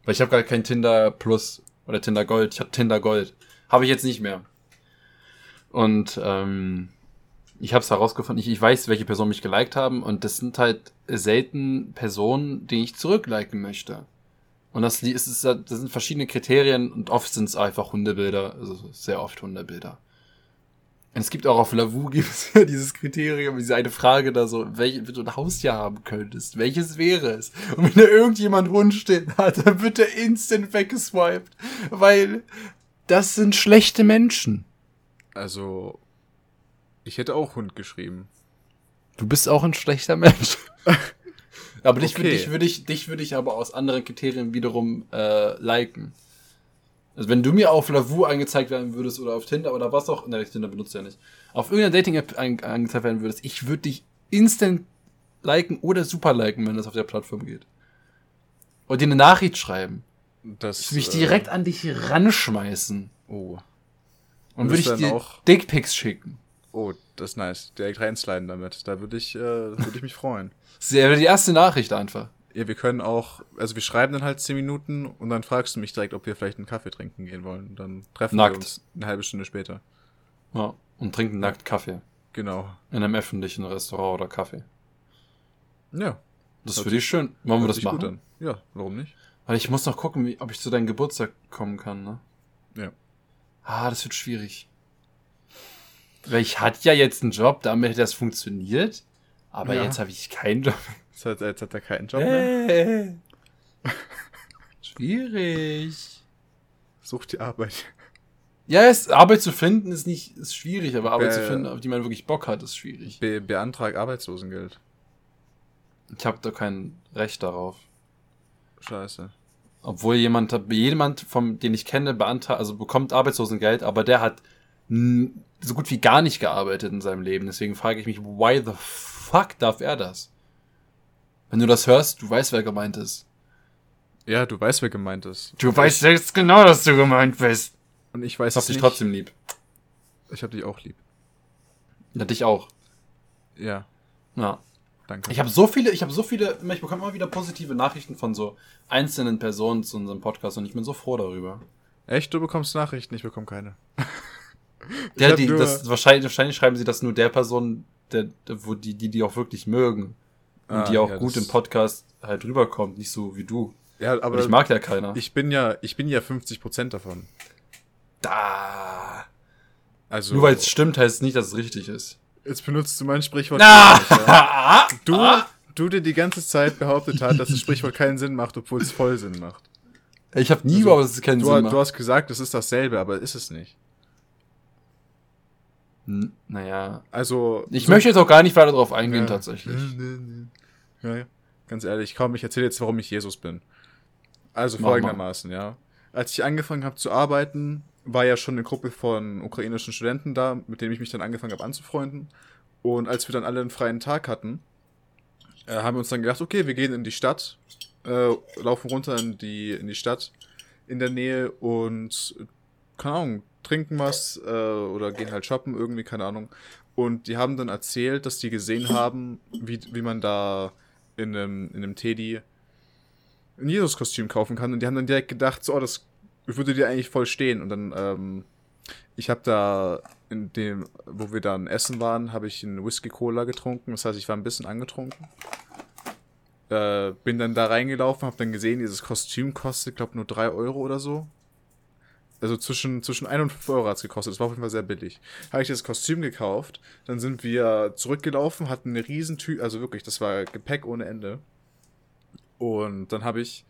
Weil ich habe gar kein Tinder Plus oder Tinder Gold. Ich habe Tinder Gold. Habe ich jetzt nicht mehr. Und ähm, ich habe es herausgefunden. Ich, ich weiß, welche Personen mich geliked haben. Und das sind halt selten Personen, die ich zurückliken möchte. Und das, die- ist, das sind verschiedene Kriterien und oft sind es einfach Hundebilder. Also sehr oft Hundebilder. Und es gibt auch auf Lavu [LAUGHS] gibt es ja dieses Kriterium, diese eine Frage da so, welche, wenn du ein Haustier haben könntest, welches wäre es? Und wenn da irgendjemand Hund stehen hat, [LAUGHS] dann wird er instant weggeswiped. Weil das sind schlechte Menschen. Also, ich hätte auch Hund geschrieben. Du bist auch ein schlechter Mensch. [LAUGHS] aber dich, Okay. dich würde ich, dich würde ich aber aus anderen Kriterien wiederum äh, liken. Also wenn du mir auf Lavu angezeigt werden würdest oder auf Tinder oder was auch, ne, Tinder benutzt ja nicht, auf irgendeiner Dating-App an, angezeigt werden würdest, ich würde dich instant liken oder super liken, wenn das auf der Plattform geht. Und dir eine Nachricht schreiben. Das, Ich mich äh, direkt an dich ranschmeißen. Oh. Und würde ich dir auch- Dickpics schicken. Oh, das ist nice. Direkt reinsliden damit. Da würde ich, äh, würde ich mich freuen. [LAUGHS] Das wäre die erste Nachricht einfach. Ja, wir können auch, also wir schreiben dann halt 10 Minuten und dann fragst du mich direkt, ob wir vielleicht einen Kaffee trinken gehen wollen. Und dann treffen Nackt. wir uns eine halbe Stunde später. Ja. Und trinken nackt Kaffee. Genau. In einem öffentlichen Restaurant oder Kaffee. Ja. Das würde ich schön. Wollen wir das machen? Ja, warum nicht? Weil ich muss noch gucken, wie, ob ich zu deinem Geburtstag kommen kann, ne? Ja. Ah, das wird schwierig. Weil ich hatte ja jetzt einen Job, damit das funktioniert. Aber Ja. jetzt habe ich keinen Job. Jetzt hat, jetzt hat er keinen Job mehr. Äh. Schwierig. Such die Arbeit. Ja, es, Arbeit zu finden ist nicht ist schwierig, aber Arbeit Äh. zu finden, auf die man wirklich Bock hat, ist schwierig. Be beantrag Arbeitslosengeld. Ich habe da kein Recht darauf. Scheiße. Obwohl jemand, jemand vom, den ich kenne, beantragt, also bekommt Arbeitslosengeld, aber der hat so gut wie gar nicht gearbeitet in seinem Leben. Deswegen frage ich mich, why the fuck darf er das? Wenn du das hörst, du weißt, wer gemeint ist. Ja, du weißt, wer gemeint ist. Du weißt jetzt genau, dass du gemeint bist. Und ich weiß Ich hab dich nicht. trotzdem lieb. Ich hab dich auch lieb. Ja, dich auch. Ja, Ja. danke. Ich habe so viele, ich habe so viele, ich bekomme immer wieder positive Nachrichten von so einzelnen Personen zu unserem Podcast und ich bin so froh darüber. Echt, du bekommst Nachrichten, ich bekomme keine. [LAUGHS] Ja, die, das, wahrscheinlich, wahrscheinlich schreiben sie das nur der Person, der, der, wo die, die, die auch wirklich mögen. Und Ah, die auch ja, gut im Podcast halt rüberkommt, nicht so wie du. Ja, Aber aber ich mag ja keiner. ich bin ja, ich bin ja 50% davon. da. Also, Nur weil es stimmt, heißt es nicht, dass es richtig ist. jetzt benutzt du mein Sprichwort. Gar nicht, ja. [LAUGHS] Du, Ah! du dir die ganze Zeit behauptet hat, dass das Sprichwort keinen Sinn macht, obwohl es voll Sinn macht. Ich habe nie Also, überhaupt, dass es keinen Du, Sinn du macht. hast gesagt, es ist dasselbe, aber ist es nicht. N naja. Also. Ich so möchte jetzt auch gar nicht weiter darauf eingehen, ja. tatsächlich. Ja, ja. Ganz ehrlich, komm, ich erzähle jetzt, warum ich Jesus bin. Also Mach folgendermaßen, ja. Als ich angefangen habe zu arbeiten, war ja schon eine Gruppe von ukrainischen Studenten da, mit denen ich mich dann angefangen habe anzufreunden. Und als wir dann alle einen freien Tag hatten, äh, haben wir uns dann gedacht, okay, wir gehen in die Stadt, äh, laufen runter in die, in die Stadt in der Nähe und, keine Ahnung, trinken was äh, oder gehen halt shoppen, irgendwie, keine Ahnung. Und die haben dann erzählt, dass die gesehen haben, wie, wie man da in einem, in einem Teddy ein Jesus-Kostüm kaufen kann. Und die haben dann direkt gedacht, so, oh, das würde dir eigentlich voll stehen. Und dann, ähm, ich habe da in dem, wo wir dann essen waren, habe ich einen Whisky-Cola getrunken. Das heißt, ich war ein bisschen angetrunken. Äh, bin dann da reingelaufen, habe dann gesehen, dieses Kostüm kostet, glaube nur 3 Euro oder so. Also zwischen, zwischen 1 und 5 Euro hat es gekostet. Das war auf jeden Fall sehr billig. Habe ich das Kostüm gekauft. Dann sind wir zurückgelaufen, hatten eine riesen Tüte, also wirklich, das war Gepäck ohne Ende. Und dann habe ich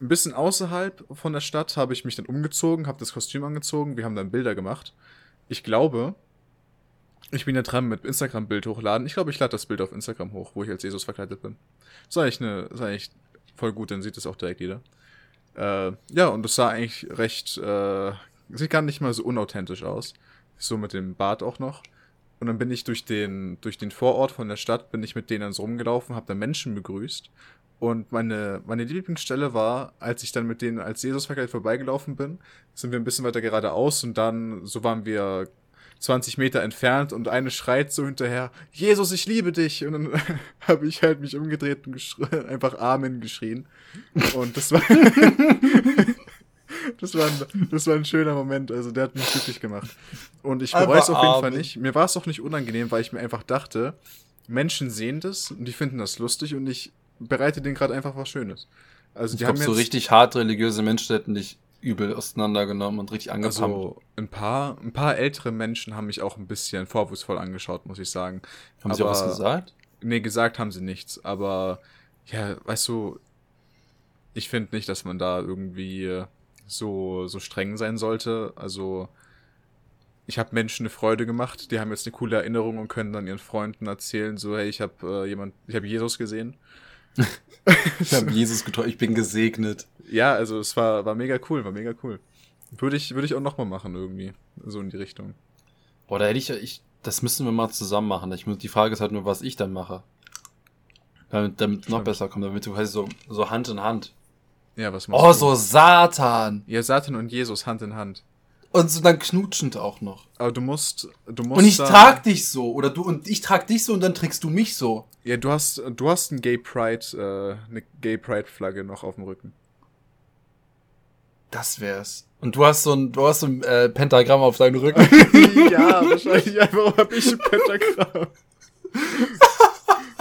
ein bisschen außerhalb von der Stadt, habe ich mich dann umgezogen, habe das Kostüm angezogen. Wir haben dann Bilder gemacht. Ich glaube, ich bin ja dran mit Instagram-Bild hochladen. Ich glaube, ich lade das Bild auf Instagram hoch, wo ich als Jesus verkleidet bin. Das ist eigentlich, eine, das ist eigentlich voll gut, dann sieht das auch direkt jeder. Äh, ja, und das sah eigentlich recht, äh, sieht gar nicht mal so unauthentisch aus. So mit dem Bart auch noch. Und dann bin ich durch den, durch den Vorort von der Stadt, bin ich mit denen dann so rumgelaufen, habe da Menschen begrüßt. Und meine, meine Lieblingsstelle war, als ich dann mit denen als Jesus verkleidet vorbeigelaufen bin, sind wir ein bisschen weiter geradeaus und dann, so waren wir 20 Meter entfernt und eine schreit so hinterher, Jesus, ich liebe dich. Und dann [LAUGHS] habe ich halt mich umgedreht und einfach Amen geschrien. Und das war, [LAUGHS] das war, ein, das war ein schöner Moment. Also der hat mich glücklich gemacht. Und ich bereue es auf jeden Fall nicht. Mir war es auch nicht unangenehm, weil ich mir einfach dachte, Menschen sehen das und die finden das lustig und ich bereite denen gerade einfach was Schönes. Also die ich glaube, so richtig hart religiöse Menschen hätten dich übel auseinandergenommen und richtig angepumpt. Also ein paar, ein paar ältere Menschen haben mich auch ein bisschen vorwurfsvoll angeschaut, muss ich sagen. Haben aber, sie auch was gesagt? Nee, gesagt haben sie nichts. Aber ja, weißt du, ich finde nicht, dass man da irgendwie so, so streng sein sollte. Also ich habe Menschen eine Freude gemacht, die haben jetzt eine coole Erinnerung und können dann ihren Freunden erzählen, so hey, ich habe äh, jemand, ich habe Jesus gesehen. Ich habe Jesus getroffen, ich bin gesegnet. Ja, also es war, war mega cool, war mega cool. Würde ich, würde ich auch nochmal machen irgendwie, so in die Richtung. Boah, da hätte ich, ich, das müssen wir mal zusammen machen. Ich muss, die Frage ist halt nur, was ich dann mache. Damit, damit noch besser kommt, damit du halt so, so Hand in Hand. Ja, was machst oh, du? Oh, so Satan. Ja, Satan und Jesus Hand in Hand. Und so dann knutschend auch noch. Aber du musst, du musst. Und ich trag dich so, oder du, und ich trag dich so und dann trägst du mich so. Ja, du hast, du hast ein Gay Pride, äh, eine Gay Pride Flagge noch auf dem Rücken. Das wär's. Und du hast so ein, du hast so ein äh, Pentagramm auf deinem Rücken. [LAUGHS] ja, wahrscheinlich einfach hab ich ein Pentagramm.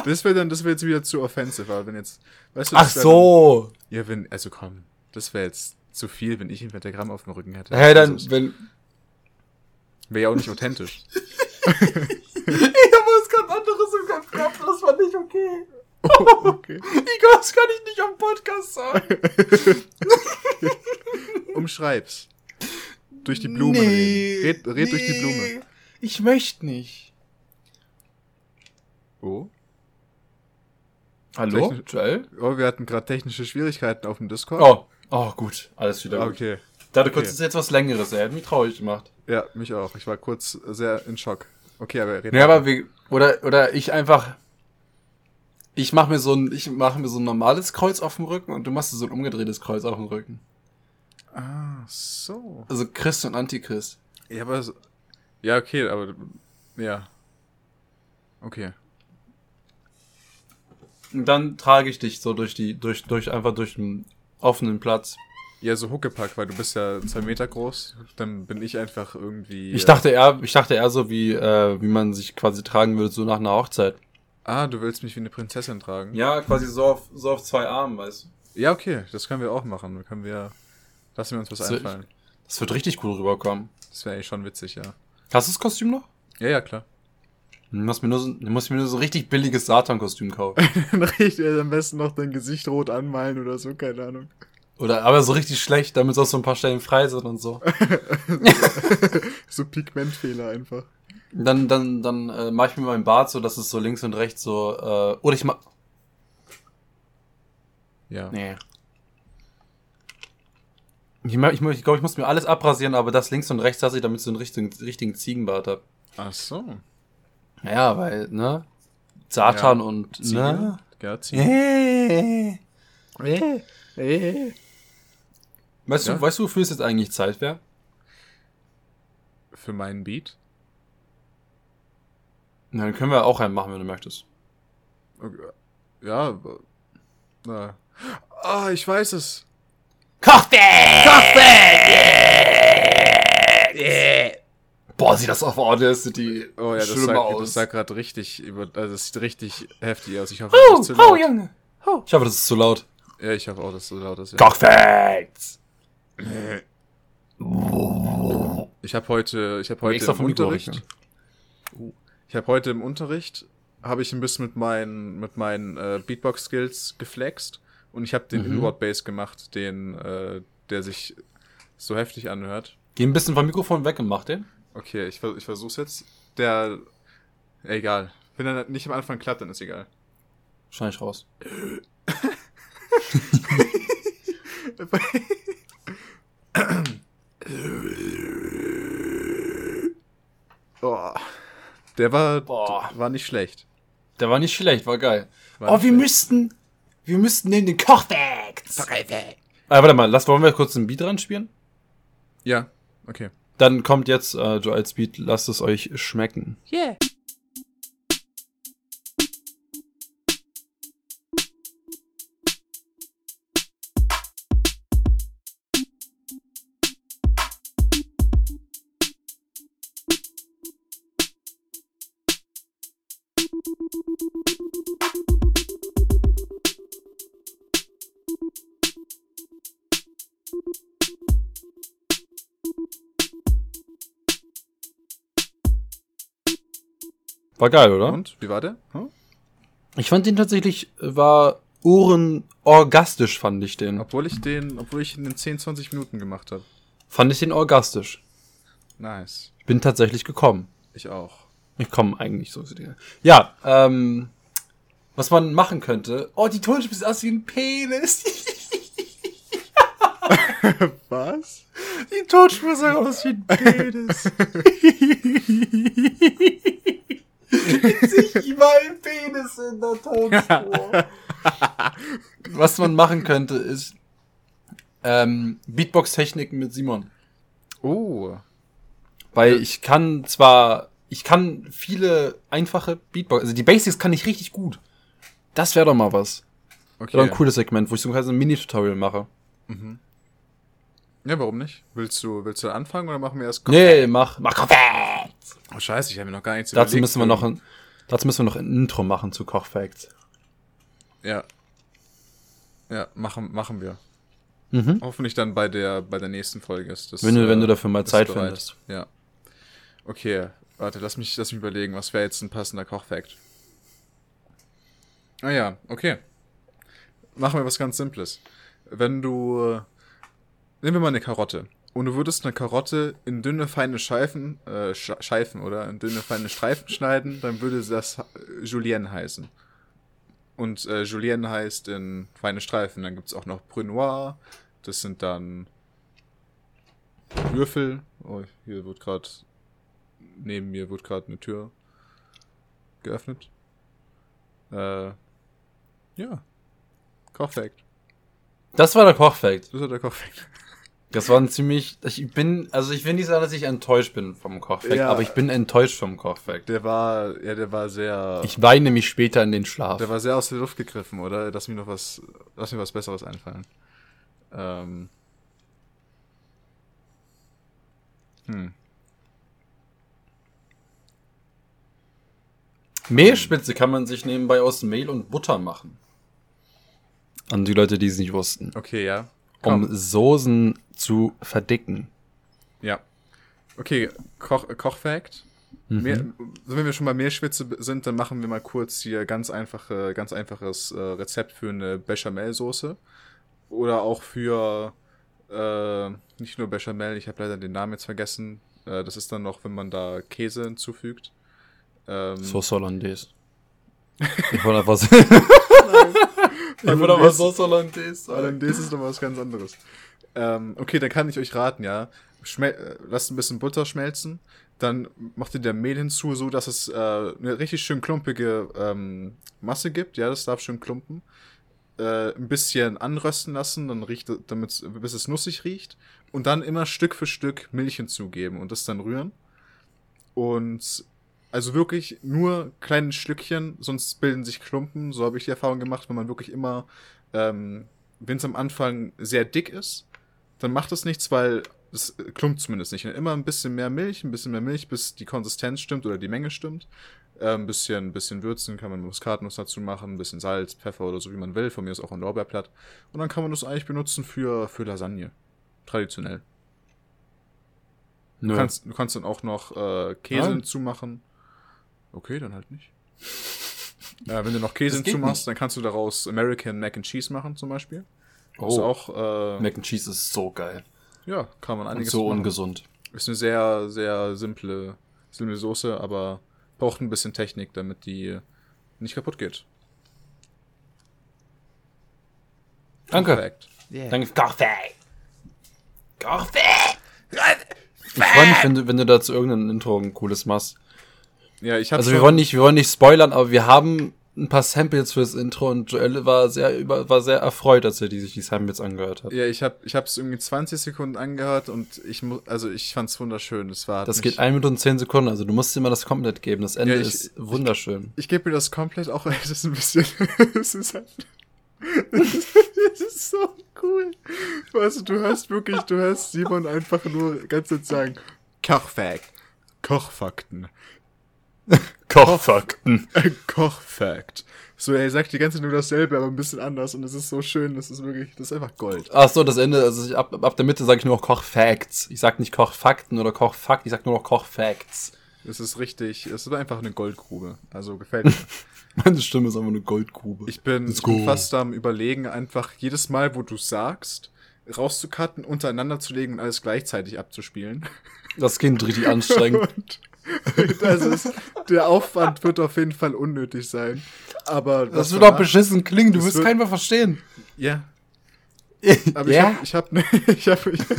das wäre dann, das wäre jetzt wieder zu offensive, aber wenn jetzt, weißt du, Ach so. Dann, ja, wenn, also komm, das wäre jetzt zu viel, wenn ich ein Pentagramm auf dem Rücken hätte. Hä, hey, dann, also, wenn. Wäre ja auch nicht authentisch. [LAUGHS] ich habe was ganz anderes im Kopf gehabt, das war nicht okay. [LAUGHS] Oh, okay. Ich, das kann ich nicht am Podcast sagen. [LAUGHS] Umschreib's. Durch die Blume nee, reden. Red, red nee, durch die Blume. Ich möchte nicht. Oh? Hallo, Technisch Joel? Oh, wir hatten gerade technische Schwierigkeiten auf dem Discord. Oh, oh gut, alles wieder gut. Okay. Da du okay. kurz jetzt was Längeres, er hat mich traurig gemacht. Ja, mich auch. Ich war kurz sehr in Schock. Okay, aber reden. Ja, aber wie, oder, oder ich einfach, ich mache mir so ein, ich mache mir so ein normales Kreuz auf dem Rücken und du machst so ein umgedrehtes Kreuz auf dem Rücken. Ah, so. Also Christ und Antichrist. Ja, aber so, ja, okay, aber ja. Okay. Und dann trage ich dich so durch die, durch, durch, einfach durch einen offenen Platz. Ja, so Huckepack, weil du bist ja zwei Meter groß. Dann bin ich einfach irgendwie. Ich dachte eher, ich dachte eher so wie, äh, wie man sich quasi tragen würde, so nach einer Hochzeit. Ah, du willst mich wie eine Prinzessin tragen? Ja, quasi so auf, so auf zwei Armen, weißt du. Ja, okay, das können wir auch machen. Dann können wir, lassen wir uns was das einfallen. Wird, das wird richtig cool rüberkommen. Das wäre eigentlich schon witzig, ja. Hast du das Kostüm noch? Ja, ja, klar. Du musst mir nur so, du musst mir nur so ein richtig billiges Satan-Kostüm kaufen. [LAUGHS] richtig, am besten noch dein Gesicht rot anmalen oder so, keine Ahnung. Oder aber so richtig schlecht, damit es auch so ein paar Stellen frei sind und so. [LAUGHS] so Pigmentfehler einfach. Dann, dann, dann äh, mache ich mir mein Bart so, dass es so links und rechts so. Äh, oder ich mach. Ja. Nee. Ich, mach- ich, ich glaube, ich muss mir alles abrasieren, aber das links und rechts lasse ich, damit ich so einen richtigen, richtigen Ziegenbart habe. Ach so. Ja, weil, ne? Satan Ja. und, ne? Ja, Ziege. Äh. Äh. Weißt Ja. du, weißt du, wofür es jetzt eigentlich Zeit wäre? Für meinen Beat. Na, dann können wir auch einen machen, wenn du möchtest. Okay. Ja. aber- Na. Ah, ich weiß es. Kochfest! Kochfest! Boah, sieht das auf Audacity Oh ja, das schlimm sah, aus. das sah gerade richtig über, also das sieht richtig heftig aus. Ich hoffe, Oh, das ist zu oh, laut. Junge. Oh. Ich hoffe, das ist zu laut. Ja, ich hoffe auch, dass es so laut ist. Ja. Kochfest! Ich habe heute, ich habe heute extra im Unterricht, ich habe heute im Unterricht, habe ich ein bisschen mit meinen, mit meinen äh, Beatbox-Skills geflext und ich habe den Mhm. Inward Bass gemacht, den, äh, der sich so heftig anhört. Geh ein bisschen vom Mikrofon weg und mach den. Okay, ich, ich versuch's jetzt. Der, egal. Wenn er nicht am Anfang klappt, dann ist egal. Schneid ich raus. [LAUGHS] oh, der war, Boah. war nicht schlecht. Der war nicht schlecht, war geil. War oh, wir schlecht. müssten, wir müssten neben den Kochfacts. Ah, warte mal, lass, wollen wir kurz einen Beat ranspielen? Ja, okay. Dann kommt jetzt äh, Joel's Beat, lasst es euch schmecken. Yeah. War geil, oder? Und, wie war der? Hm? Ich fand den tatsächlich, äh, war ohrenorgastisch, fand ich den. Obwohl ich den, obwohl ich ihn in 10, 20 Minuten gemacht habe. Fand ich den orgastisch. Nice. Ich bin tatsächlich gekommen. Ich auch. Ich komme eigentlich so zu dir. Ja, ähm, was man machen könnte. Oh, die Tonspur sieht aus wie ein Penis. [LAUGHS] Was? Die Tonspur sieht aus wie ein Penis. [LAUGHS] Sich überall Penis in der Tonspur. was man machen könnte, ist ähm, Beatbox-Techniken mit Simon. Oh. Weil ich kann zwar, ich kann viele einfache Beatbox, also die Basics kann ich richtig gut. Das wäre doch mal was. Okay. Doch ein cooles Segment, wo ich so ein Mini-Tutorial mache. Ja, warum nicht? Willst du, willst du anfangen oder machen wir erst Nee, mach, mach Kochfacts. Oh, scheiße, ich habe mir noch gar nichts Dazu überlegt. müssen wir noch ein, dazu müssen wir noch ein Intro machen zu Kochfacts. Ja. Ja, machen, machen wir. Mhm. Hoffentlich dann bei der, bei der nächsten Folge ist das. Wenn du, wenn äh, du dafür mal Zeit bereit. findest. Ja. Okay, warte, lass mich, lass mich überlegen, was wäre jetzt ein passender Kochfact? Ah ja, okay. Machen wir was ganz Simples. Wenn du. äh, Nehmen wir mal eine Karotte. Und du würdest eine Karotte in dünne, feine Scheifen, äh, Sch Scheifen, oder? In dünne, feine Streifen schneiden, dann würde das äh, Julienne heißen. Und äh, Julienne heißt in feine Streifen. Dann gibt's auch noch Brunoir. Das sind dann Würfel. Oh, hier wird gerade neben mir wird gerade eine Tür geöffnet. Äh, ja. Kochfact. Das war der Kochfact. Das ist der Kochfact. Das war ein ziemlich, ich bin, also ich will nicht sagen, dass ich enttäuscht bin vom Kochfact, Ja. aber ich bin enttäuscht vom Kochfact. Der war, ja, der war sehr, Ich weine mich später in den Schlaf. der war sehr aus der Luft gegriffen, oder? Lass mir noch was, lass mir was Besseres einfallen. Ähm. Hm. Mehlspitze kann man sich nebenbei aus Mehl und Butter machen. An die Leute, die es nicht wussten. Okay, ja. Um Komm. Soßen zu verdicken. Ja. Okay, Koch, Kochfact. Mhm. Mehr, so wenn wir schon bei Mehlschwitze b- sind, dann machen wir mal kurz hier ganz einfache, ganz einfaches äh, Rezept für eine Bechamelsoße. Oder auch für äh, nicht nur Bechamel, ich habe leider den Namen jetzt vergessen. Äh, das ist dann noch, wenn man da Käse hinzufügt. Ähm, Sauce Hollandaise. [LAUGHS] Ich wollte einfach [LAUGHS] so. ich wollte aber Sauce Hollandaise. Hollandaise ist noch was ganz anderes. Ähm, okay, dann kann ich euch raten, ja. Schmel äh, lasst ein bisschen Butter schmelzen. Dann macht ihr der Mehl hinzu, so dass es äh, eine richtig schön klumpige ähm, Masse gibt. Ja, das darf schön klumpen. Äh, ein bisschen anrösten lassen, dann riecht, damit, bis es nussig riecht. Und dann immer Stück für Stück Milch hinzugeben und das dann rühren. Und also wirklich nur kleine Stückchen, sonst bilden sich Klumpen. So habe ich die Erfahrung gemacht, wenn man wirklich immer, ähm, wenn es am Anfang sehr dick ist, dann macht das nichts, weil es klumpt zumindest nicht. Immer ein bisschen mehr Milch, ein bisschen mehr Milch, bis die Konsistenz stimmt oder die Menge stimmt. Äh, ein bisschen, ein bisschen würzen, kann man Muskatnuss dazu machen, ein bisschen Salz, Pfeffer oder so, wie man will. Von mir ist auch ein Lorbeerblatt. Und dann kann man das eigentlich benutzen für, für Lasagne. Traditionell. Du, Nö. kannst, du kannst dann auch noch äh, Käse hinzumachen. Okay, dann halt nicht. [LAUGHS] Ja, wenn du noch Käse hinzumachst, dann kannst du daraus American Mac and Cheese machen zum Beispiel. Oh, Ist auch, äh, Mac and Cheese ist so geil. ja, kann man Und einiges so machen. ungesund. Ist eine sehr, sehr simple, simple Soße, aber braucht ein bisschen Technik, damit die nicht kaputt geht. Danke. Perfekt. Danke. Kaffee. Kaffee. Ich freue mich, wenn du, wenn du dazu irgendein Intro ein cooles machst. Ja, ich habe Also wir wollen nicht, wir wollen nicht spoilern, aber wir haben ein paar Samples fürs Intro und Joelle war sehr über, war sehr erfreut, als er die sich die Samples angehört hat. Ja, ich habe ich hab's irgendwie 20 Sekunden angehört und ich muss, also ich fand's wunderschön. Das war. Das geht 1 Minute und 10 Sekunden, also du musst dir mal das komplett geben. Das Ende Ja, ich- ist wunderschön. Ich gebe mir das komplett auch, es ist ein bisschen, [LAUGHS] es ist halt, es ist so cool. Weißt du, du hörst wirklich, du hörst Simon einfach nur ganz Zeit sagen, Kochfact, Kochfakten, [LAUGHS] Kochfakten. [LAUGHS] Kochfact. So, er sagt die ganze Zeit nur dasselbe, aber ein bisschen anders und es ist so schön, das ist wirklich, das ist einfach Gold. Ach so, das Ende, also ich, ab, ab der Mitte sage ich nur noch Kochfacts. Ich sag nicht Kochfakten oder Kochfakt, ich sag nur noch Kochfacts. Es ist richtig, es ist einfach eine Goldgrube. Also gefällt mir. [LAUGHS] Meine Stimme ist einfach eine Goldgrube. Ich bin, ich fast am überlegen, einfach jedes Mal, wo du sagst, rauszucutten, untereinander zu legen und alles gleichzeitig abzuspielen. Das klingt richtig anstrengend. Und das [LAUGHS] ist, der Aufwand wird auf jeden Fall unnötig sein. Aber Das wird auch beschissen klingen, du Das wirst keinen mehr verstehen. Ja, [LAUGHS] aber ja? ich habe ich hab, ich hab,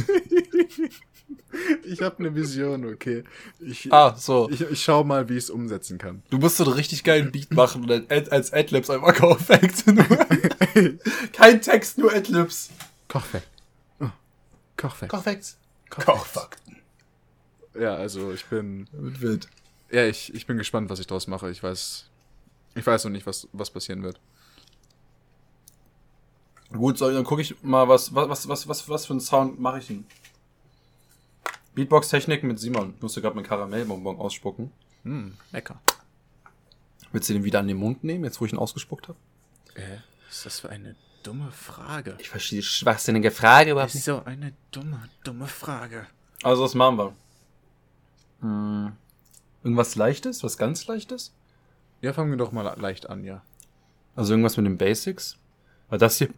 [LAUGHS] ich hab eine Vision, okay. Ich, Ah, so. ich, ich schau mal, wie ich es umsetzen kann. Du musst so einen richtig geilen Beat machen und als Adlibs einfach Kochfacts. Nur. Kein Text, nur Adlibs. Kochfact. Oh, Kochfact. Kochfacts. Kochfacts. Ja, also ich bin Wird wild. Ja, ich, ich bin gespannt, was ich draus mache. Ich weiß, ich weiß noch nicht, was, was passieren wird. Gut, so, dann gucke ich mal, was, was, was, was, was, was für einen Sound mache ich denn? Beatbox-Technik mit Simon. Ich musste gerade mein Karamellbonbon ausspucken. Hm, lecker. Willst du den wieder an den Mund nehmen, jetzt wo ich ihn ausgespuckt habe? Äh, was ist das für eine dumme Frage? Ich verstehe die schwachsinnige Frage überhaupt nicht. so eine dumme, dumme Frage. Also, was machen wir? Hm, irgendwas Leichtes? Was ganz Leichtes? Ja, fangen wir doch mal leicht an, ja. Also irgendwas mit den Basics? Weil das hier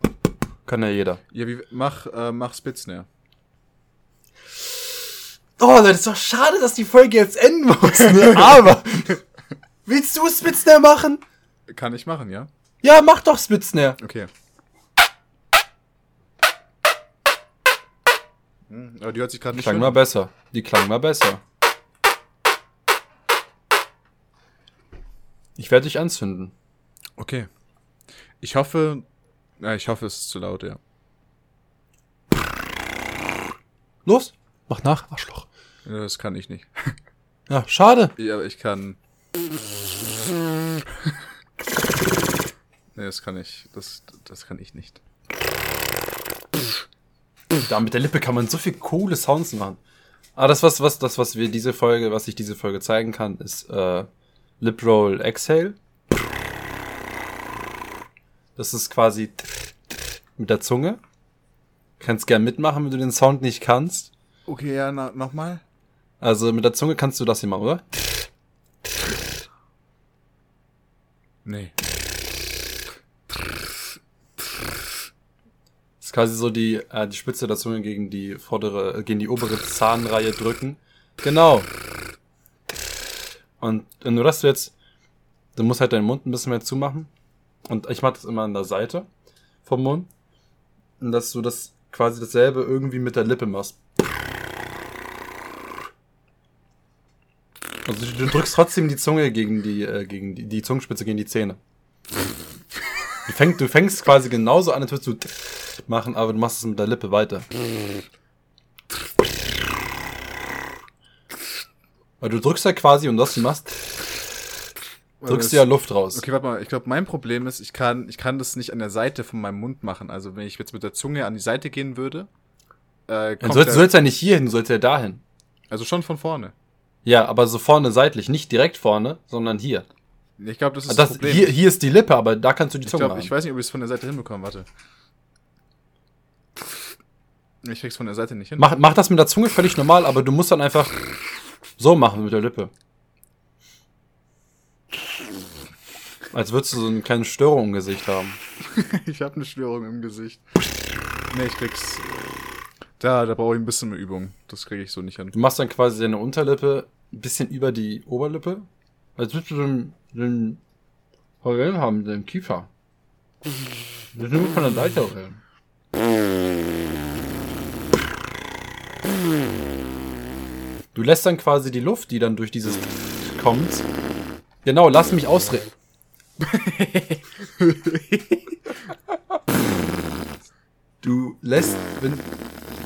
kann ja jeder. Ja, wie, mach, äh, mach Spitznare. Oh, das ist doch schade, dass die Folge jetzt enden muss, ne? [LAUGHS] Aber willst du Spitznare machen? Kann ich machen, ja? Ja, mach doch Spitznare. Okay. Hm, aber die hört sich gerade nicht Klang mal besser. Die klang mal besser. Ich werde dich anzünden. Okay. Ich hoffe, ja, ich hoffe, es ist zu laut, ja. Los, mach nach, Arschloch. Ja, Das kann ich nicht. Ja, schade. Ja, aber ich kann. Nee, das kann ich. Das, das kann ich nicht. Da mit der Lippe kann man so viel coole Sounds machen. Aber das, was, was, das, was wir diese Folge, was ich diese Folge zeigen kann, ist äh, Lip Roll Exhale. Das ist quasi mit der Zunge. Kannst gern mitmachen, wenn du den Sound nicht kannst. Okay, ja, na, nochmal. Also mit der Zunge kannst du das hier machen, oder? Nee. Das ist quasi so die, äh, die Spitze der Zunge gegen die vordere, äh, gegen die obere Zahnreihe drücken. Genau. Und wenn du das jetzt, du musst halt deinen Mund ein bisschen mehr zumachen. Und ich mach das immer an der Seite vom Mund. Und dass du das quasi dasselbe irgendwie mit der Lippe machst. Also du, du drückst trotzdem die Zunge gegen die, äh, gegen die, die Zungenspitze gegen die Zähne. Du, fäng, du fängst quasi genauso an, als würdest du machen, aber du machst es mit der Lippe weiter. Weil du drückst ja quasi und das du machst, drückst du ja Luft raus. Okay, warte mal, ich glaube, mein Problem ist, ich kann, ich kann das nicht an der Seite von meinem Mund machen. Also wenn ich jetzt mit der Zunge an die Seite gehen würde, äh, kommt sollst, der, sollst ja nicht hier hin, du sollst ja dahin. also schon von vorne. Ja, aber so vorne seitlich, nicht direkt vorne, sondern hier. Ich glaube, das ist Das, das Problem. hier, hier ist die Lippe, aber da kannst du die ich Zunge glaube, haben. ich weiß nicht, ob ich es von der Seite hinbekomme. Warte. Ich krieg's von der Seite nicht hin. Mach, mach das mit der Zunge völlig normal, aber du musst dann einfach so machen mit der Lippe. Als würdest du so eine kleine Störung im Gesicht haben. [LAUGHS] ich habe eine Störung im Gesicht. Nee, ich krieg's. Da, da brauche ich ein bisschen mehr Übung. Das kriege ich so nicht hin. Du machst dann quasi deine Unterlippe ein bisschen über die Oberlippe. Als würdest du den, den Heulen haben, den Kiefer. Das nur von der Seite. Du lässt dann quasi die Luft, die dann durch dieses kommt. Genau, lass mich ausreden. du lässt, wenn,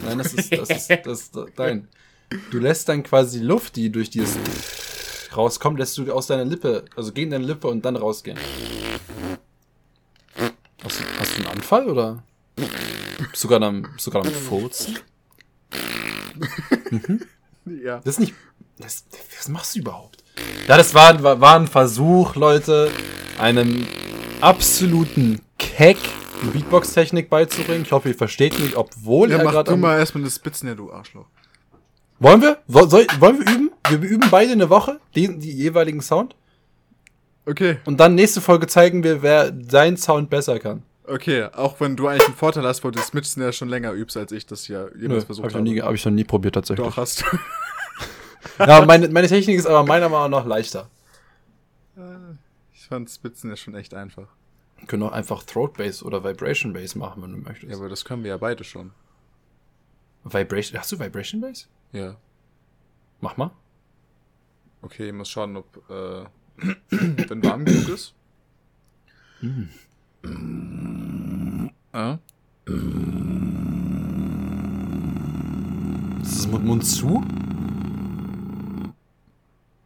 nein, das ist, das ist, das ist dein. Du lässt dann quasi die Luft, die durch dieses rauskommt, lässt du aus deiner Lippe, also gegen deine Lippe und dann rausgehen. Hast du, hast du einen Anfall oder? Gerade am, gerade am Furzen? [LAUGHS] Ja. Das ist nicht. Das, was machst du überhaupt? Ja, das war, war, war ein Versuch, Leute, einem absoluten Keck Beatbox-Technik beizubringen. Ich hoffe, ihr versteht mich, obwohl Ja, er mach gerade. du am- mal erstmal das Spitzen, ja, du Arschloch. Wollen wir? Wo- Soll, wollen wir üben? Wir üben beide eine Woche, die, die jeweiligen Sound. Okay, Und dann nächste Folge zeigen wir, wer seinen Sound besser kann. Okay. Auch wenn du eigentlich einen Vorteil hast, weil du das Spitzen ja schon länger übst, als ich das ja Nö, jemals hab versucht ich, noch nie, hab ich noch nie probiert tatsächlich. Doch, hast du. [LAUGHS] Ja, meine, meine Technik ist aber meiner Meinung nach leichter. Ich fand Spitzen ja schon echt einfach. Wir können auch einfach Throat Bass oder Vibration Bass machen, wenn du möchtest. Ja, aber das können wir ja beide schon. Vibration, hast du Vibration Bass? Ja. Mach mal. Okay, ich muss schauen, ob, äh, [CLEARS THROAT] wenn warm genug ist. Ist das Mund, Mund zu?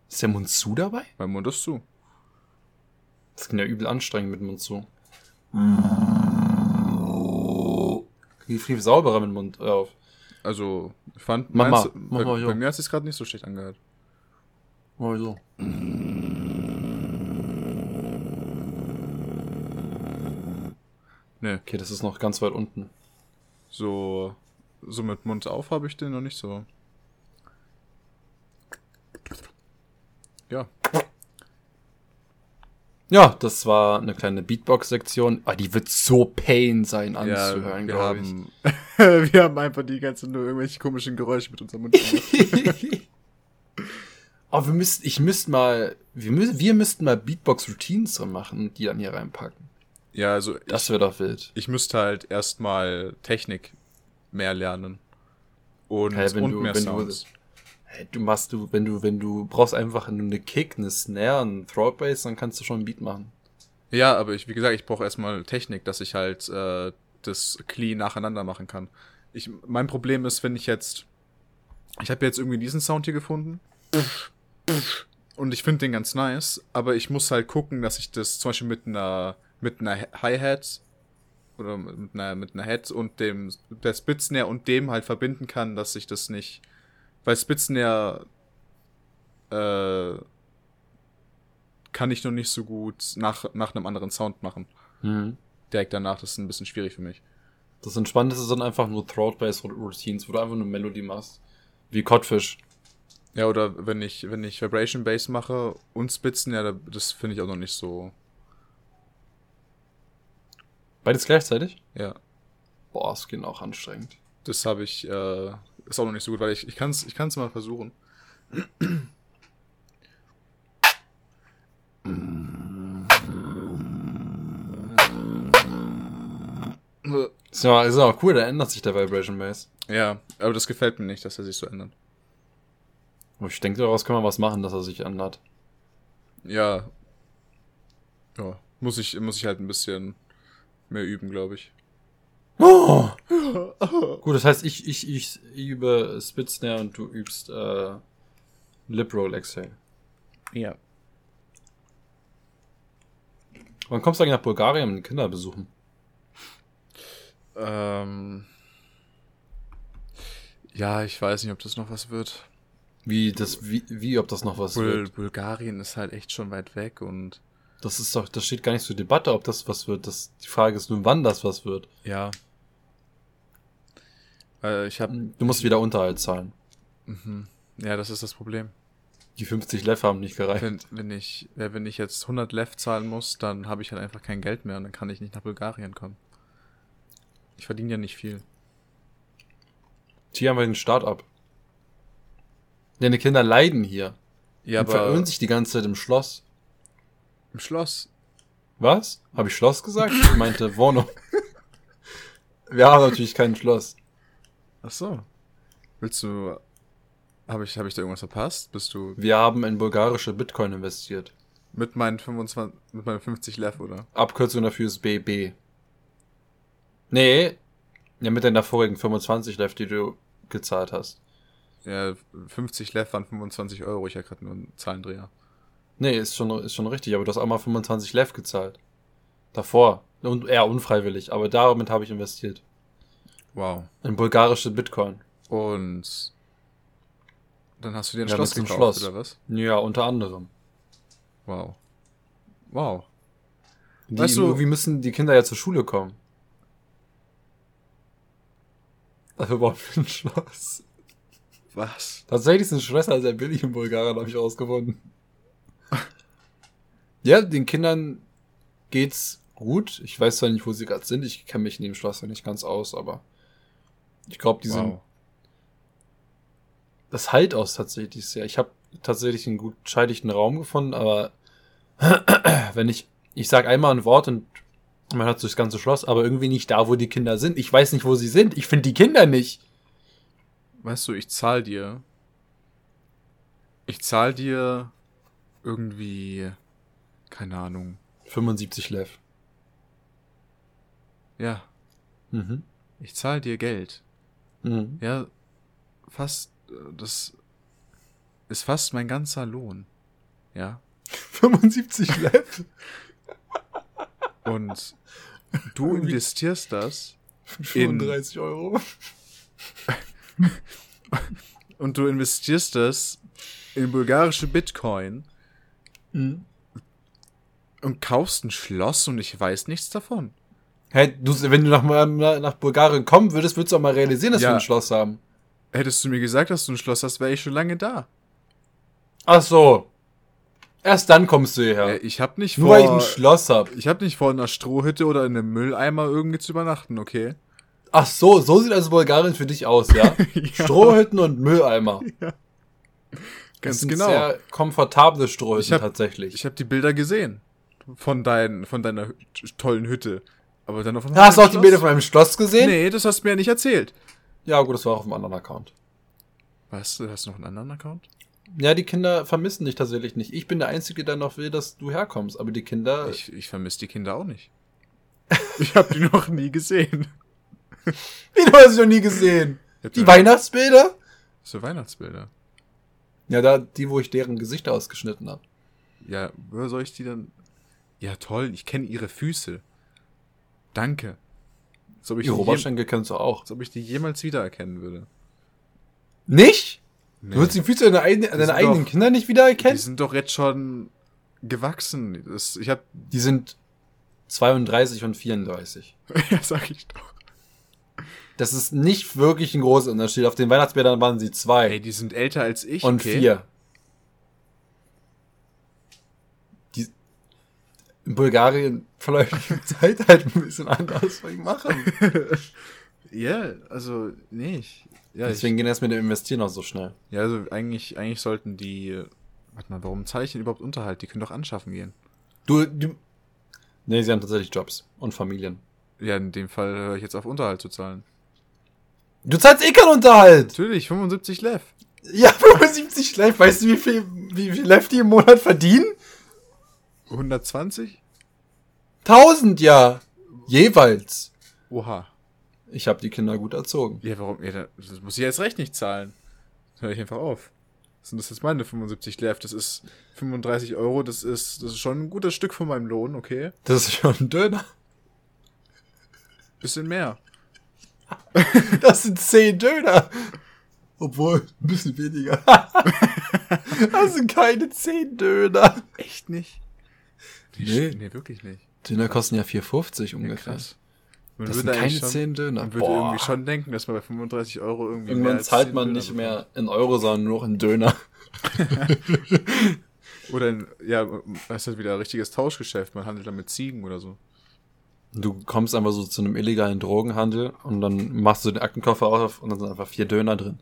Ist der Mund zu dabei? Mein Mund ist zu. Das kann ja übel anstrengend mit Mund zu. Viel, viel sauberer mit dem Mund äh, auf. Also, ich fand, Mach meins- mal, mach bei, mal, bei mir hat es sich gerade nicht so schlecht angehört. Oh, so. Nee, Okay, das ist noch ganz weit unten. so, so mit Mund auf habe ich den noch nicht so. Ja, Ja, das war eine kleine Beatbox-Sektion. Ah, die wird so pain sein ja anzuhören, wir, glaube ich. haben, [LAUGHS] wir haben einfach die ganze nur irgendwelche komischen Geräusche mit unserem Mund gemacht. [LAUGHS] Aber wir müssten, ich müsste mal, wir, müssen, wir müssten mal Beatbox-Routines drin machen und die dann hier reinpacken. Ja, also Das wäre doch wild. ich müsste halt erstmal Technik mehr lernen. Und, wenn und du- mehr wenn du- Sounds. Hey, du machst du, wenn du, wenn du brauchst einfach nur eine Kick, eine Snare, einen Throat Bass, dann kannst du schon einen Beat machen. Ja, aber ich, wie gesagt, ich brauche erstmal Technik, dass ich halt äh, das clean nacheinander machen kann. Ich, mein Problem ist, wenn ich jetzt. Ich habe jetzt irgendwie diesen Sound hier gefunden. Und ich finde den ganz nice, aber ich muss halt gucken, dass ich das zum Beispiel mit einer mit einer Hi-Hat oder mit einer, mit einer Head und dem der Spitznare und dem halt verbinden kann, dass ich das nicht. Weil Spitznare äh, kann ich noch nicht so gut nach, nach einem anderen Sound machen. Mhm. Direkt danach, das ist ein bisschen schwierig für mich. Das Entspannendste sind einfach nur Throat Bass Routines, wo du einfach eine Melodie machst. Wie Codfish. Ja, oder wenn ich, wenn ich Vibration Bass mache und Spitzen, ja, da- das finde ich auch noch nicht so. Beides gleichzeitig? Ja, Boah, es geht auch anstrengend. das habe ich, äh, ist auch noch nicht so gut, weil ich, ich kann es ich kann's mal versuchen. Ist ja, ist auch cool, da ändert sich der Vibration Bass. Ja, aber das gefällt mir nicht, dass er sich so ändert. Aber ich denke, daraus kann man was machen, dass er sich ändert. Ja. Ja, muss ich, muss ich halt ein bisschen mehr üben, glaube ich. Oh! Gut, das heißt, ich, ich, ich übe Spit Snare und du übst äh, Lip Roll Exhale. Ja. Wann kommst du eigentlich nach Bulgarien, um die Kinder besuchen? Ähm. Ja, ich weiß nicht, ob das noch was wird. Wie, das, wie, wie, ob das noch was Bul wird? Bulgarien ist halt echt schon weit weg und Das ist doch, das steht gar nicht zur Debatte, ob das was wird. Das, die Frage ist nur, wann das was wird. ja. Äh, ich habe, Du musst wieder Unterhalt zahlen. mhm. ja, das ist das Problem. Die 50 Leff haben nicht gereicht. Wenn, wenn ich, wenn ich jetzt 100 Lev zahlen muss, dann habe ich halt einfach kein Geld mehr und dann kann ich nicht nach Bulgarien kommen. Ich verdiene ja nicht viel. Hier haben wir den Start-up. Deine Kinder leiden hier. Ja, und verirren sich die ganze Zeit im Schloss. Im Schloss. Was? Habe ich Schloss gesagt? Ich meinte Wohnung. [LAUGHS] Wir haben natürlich kein Schloss. Ach so. Willst du, habe ich, habe ich da irgendwas verpasst? Bist du Wir haben in bulgarische Bitcoin investiert. mit meinen 25, mit meinen 50 Lev, oder? Abkürzung dafür ist BB. Nee. Ja, mit deiner vorigen 25 Lev, die du gezahlt hast. Ja, 50 Lev waren 25 Euro. Ich hatte gerade nur einen Zahlendreher. Nee, ist schon, ist schon richtig, aber du hast auch mal 25 Lev gezahlt. Davor. Und eher unfreiwillig, aber damit habe ich investiert. Wow. In bulgarische Bitcoin. Und dann hast du dir ein Ja, Schloss gekauft, Schloss. oder was? Ja, unter anderem. Wow. Wow. Die, Weißt du- irgendwie müssen die Kinder ja zur Schule kommen. Dafür brauchen wir ein Schloss. Was? Tatsächlich sind Schlösser sehr billig in Bulgarien, habe ich rausgefunden. Ja, den Kindern geht's gut. Ich weiß zwar nicht, wo sie gerade sind. Ich kenne mich in dem Schloss ja nicht ganz aus, aber ich glaube, die sind. Wow. Das halt aus tatsächlich sehr. Ich habe tatsächlich einen gut scheidigen Raum gefunden, aber [CLEARS THROAT] wenn ich. Ich sag einmal ein Wort und man hat durchs ganze Schloss, aber irgendwie nicht da, wo die Kinder sind. Ich weiß nicht, wo sie sind. Ich finde die Kinder nicht. Weißt du, ich zahl dir. Ich zahl dir irgendwie. Keine Ahnung. 75 Lev. Ja, Mhm. ich zahl dir Geld. Mhm. Ja, fast. äh, Das ist fast mein ganzer Lohn. Ja. [LAUGHS] 75 Lev? Und du investierst das 35 Euro. [LAUGHS] und du investierst das in bulgarische Bitcoin Mhm. Und kaufst ein Schloss und ich weiß nichts davon. Hey, du, wenn du nach, nach Bulgarien kommen würdest, würdest du auch mal realisieren, dass Ja. wir ein Schloss haben. Hättest du mir gesagt, dass du ein Schloss hast, wäre ich schon lange da. Ach so. Erst dann kommst du hierher. Ja. Ich hab nicht Nur weil ich vor. ein Schloss hab. Ich hab nicht vor, in einer Strohhütte oder in einem Mülleimer irgendwie zu übernachten, okay? Ach so, so sieht also Bulgarien für dich aus, ja? [LAUGHS] Strohhütten und Mülleimer. [LAUGHS] Das Ganz sind genau. sehr komfortable Strohhütten Ich hab- tatsächlich. Ich habe die Bilder gesehen. Von, dein, von deiner tollen Hütte. Aber dann auf einmal. Hast du auch die? Bilder von einem Schloss gesehen? Nee, das hast du mir ja nicht erzählt. Ja, gut, das war auf einem anderen Account. Was? Du hast noch einen anderen Account? Ja, die Kinder vermissen dich tatsächlich nicht. Ich bin der Einzige, der noch will, dass du herkommst. Aber die Kinder. Ich, ich vermisse die Kinder auch nicht. [LAUGHS] Ich habe die noch nie gesehen. [LAUGHS] Wie, du hast sie noch nie gesehen? Die Weihnachtsbilder? So Weihnachtsbilder. Ja, da, die, wo ich deren Gesichter ausgeschnitten habe. Ja, woher soll ich die dann. Ja, toll, ich kenne ihre Füße. Danke. Als ob ich, Die die jem- Oberschenkel kennst du auch. als ob ich die jemals wiedererkennen würde. Nicht? Nee. Du würdest die Füße deiner, eigenen- deiner eigenen doch- Kinder nicht die wiedererkennen? sind doch jetzt schon gewachsen. Das, ich hab. Die sind 32 und 34. [LAUGHS] ja, sag ich doch. Das ist nicht wirklich ein großer Unterschied. Auf den Weihnachtsbildern waren sie zwei Ey, die sind älter als ich. und okay? vier. Die, in Bulgarien verläuft die Zeit halt ein bisschen anders. Was ich machen? [LAUGHS] Ja, yeah, also, nee. Ich, ja, Deswegen ich, gehen das mit dem Investieren auch so schnell. Ja, also eigentlich, eigentlich sollten die. Warte mal, warum zahle ich denn überhaupt Unterhalt? Die können doch anschaffen gehen. Du, du. Nee, sie haben tatsächlich Jobs und Familien. Ja, in dem Fall höre ich jetzt auf Unterhalt zu zahlen. Du zahlst eh keinen Unterhalt! Natürlich, 75 Lev. Ja, 75 Lev. Weißt du, wie viel, wie viel Lev die im Monat verdienen? 120? 1000, ja. Jeweils. Oha. Ich habe die Kinder gut erzogen. Ja, warum? Ja, das muss ich jetzt recht nicht zahlen. Hör ich einfach auf. Sind das jetzt meine 75 Lev? Das ist 35 Euro. Das ist, das ist schon ein gutes Stück von meinem Lohn, okay? Das ist schon ein Döner. Bisschen mehr. [LAUGHS] das sind 10 Döner. Obwohl, ein bisschen weniger. [LAUGHS] das sind keine 10 Döner. Echt nicht? Nee. Nee, wirklich nicht. Döner kosten ja 4,50 ungefähr. Ja, man das sind keine schon, 10 Döner. Man würde Boah. irgendwie schon denken, dass man bei 35 Euro irgendwie. Irgendwann zahlt man nicht mehr in Euro, sondern nur noch in Döner. [LAUGHS] oder in, ja, das ist halt wieder ein richtiges Tauschgeschäft. Man handelt dann mit Ziegen oder so. Du kommst einfach so zu einem illegalen Drogenhandel und dann machst du den Aktenkoffer auf und dann sind einfach vier Döner drin.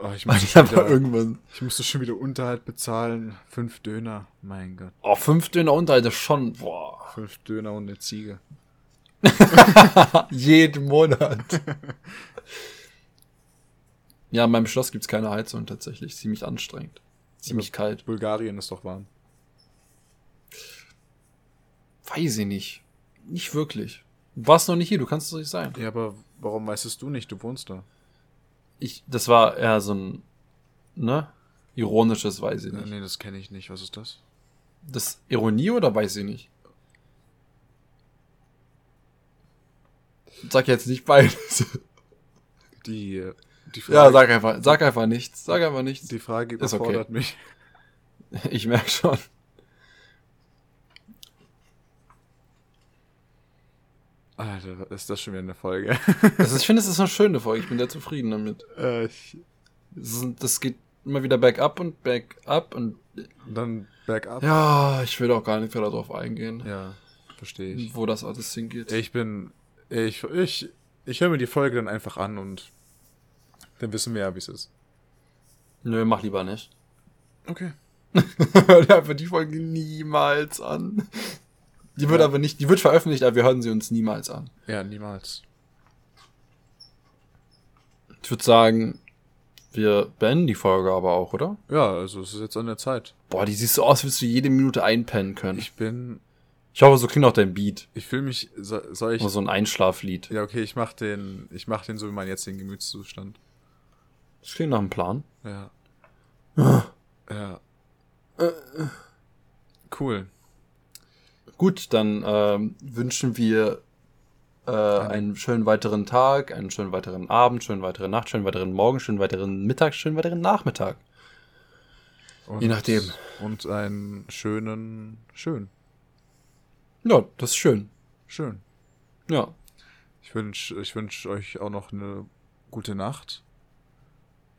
Oh, ich, [LAUGHS] muss schon wieder, irgendwann. ich musste schon wieder Unterhalt bezahlen. Fünf Döner, mein Gott. Oh, fünf Döner Unterhalt ist schon, boah. Fünf Döner und eine Ziege. [LAUGHS] Jeden Monat. [LAUGHS] ja, in meinem Schloss gibt's keine Heizung tatsächlich. Ziemlich anstrengend. Ziemlich kalt. Bulgarien ist doch warm. Weiß ich nicht. Nicht wirklich. Du warst noch nicht hier, du kannst es nicht sein. Ja, aber warum weißt du nicht? Du wohnst da. Ich, das war eher so ein, ne? Ironisches, weiß ich nicht. Nee, das kenne ich nicht. Was ist das? Das Ironie oder weiß ich nicht? Sag jetzt nicht beides. [LAUGHS] Die, die Frage, Ja, sag einfach, sag einfach nichts. Sag einfach nichts. Die Frage überfordert okay. mich. Ich merke schon. Alter, ist das schon wieder eine Folge? also ich finde, es ist eine schöne Folge. Ich bin sehr zufrieden damit. Äh, ich, das, das, geht immer wieder bergab und bergab und, und dann bergab. Ja, ich will auch gar nicht mehr darauf eingehen. Ja, verstehe ich. Wo das alles hingeht. Ich bin, ich, ich, ich höre mir die Folge dann einfach an und dann wissen wir ja, wie es ist. Nö, mach lieber nicht. Okay. [LAUGHS] Hör dir einfach die Folge niemals an. Die wird ja. aber nicht, die wird veröffentlicht, aber wir hören sie uns niemals an. Ja, niemals. Ich würde sagen, wir beenden die Folge aber auch, oder? Ja, also es ist jetzt an der Zeit. Boah, die siehst so aus, als würdest du jede Minute einpennen können. Ich bin. Ich hoffe, so klingt auch dein Beat. Ich fühle mich. So, soll ich. Oder so ein Einschlaflied. Ja, okay, ich mach den. Ich mach den so wie mein jetzigen Gemütszustand. Das klingt nach einem Plan. Ja. Ah. ja. Cool. Gut, dann äh, wünschen wir äh, einen schönen weiteren Tag, einen schönen weiteren Abend, schönen weiteren Nacht, schönen weiteren Morgen, schönen weiteren Mittag, schönen weiteren Nachmittag. Und, Je nachdem. Und einen schönen, schön. Ja, das ist schön. Schön. Ja. Ich wünsche ich wünsch euch auch noch eine gute Nacht.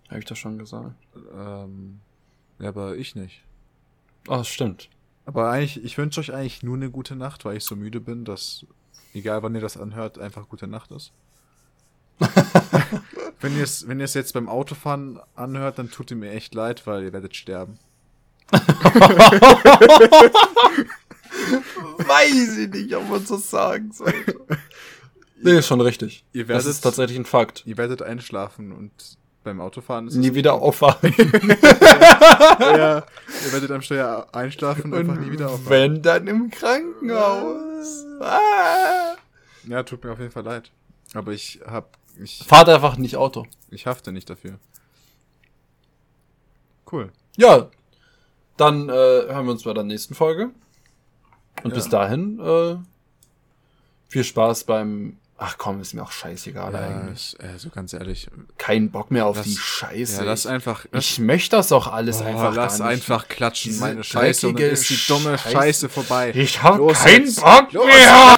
Habe ich das schon gesagt? Ähm, ja, aber ich nicht. Ah, stimmt. Aber eigentlich, ich wünsche euch eigentlich nur eine gute Nacht, weil ich so müde bin, dass, egal wann ihr das anhört, einfach gute Nacht ist. [LAUGHS] wenn ihr es wenn jetzt beim Autofahren anhört, dann tut ihr mir echt leid, weil ihr werdet sterben. [LAUGHS] Weiß ich nicht, ob man das sagen sollte. Nee, ist schon richtig. Ihr werdet, das ist tatsächlich ein Fakt. Ihr werdet einschlafen und beim Autofahren ist Nie wieder aufwachen. [LAUGHS] ja, ihr werdet am Steuer einschlafen und, und einfach nie wieder aufwachen. Wenn, dann im Krankenhaus. Ah. Ja, tut mir auf jeden Fall leid. Aber ich hab. Ich, Fahrt einfach nicht Auto. Ich hafte nicht dafür. Cool. Ja. Dann äh, hören wir uns bei der nächsten Folge. Und ja. bis dahin, äh, viel Spaß beim Ach komm, ist mir auch scheißegal ja, eigentlich. Also ganz ehrlich. Kein Bock mehr auf das, die Scheiße. Ja, lass einfach. Ich möchte das auch alles oh, einfach. Lass einfach klatschen, meine Scheiße. Und dann ist die dumme Scheiße, Scheiße vorbei. Ich hab Los keinen jetzt. Bock mehr.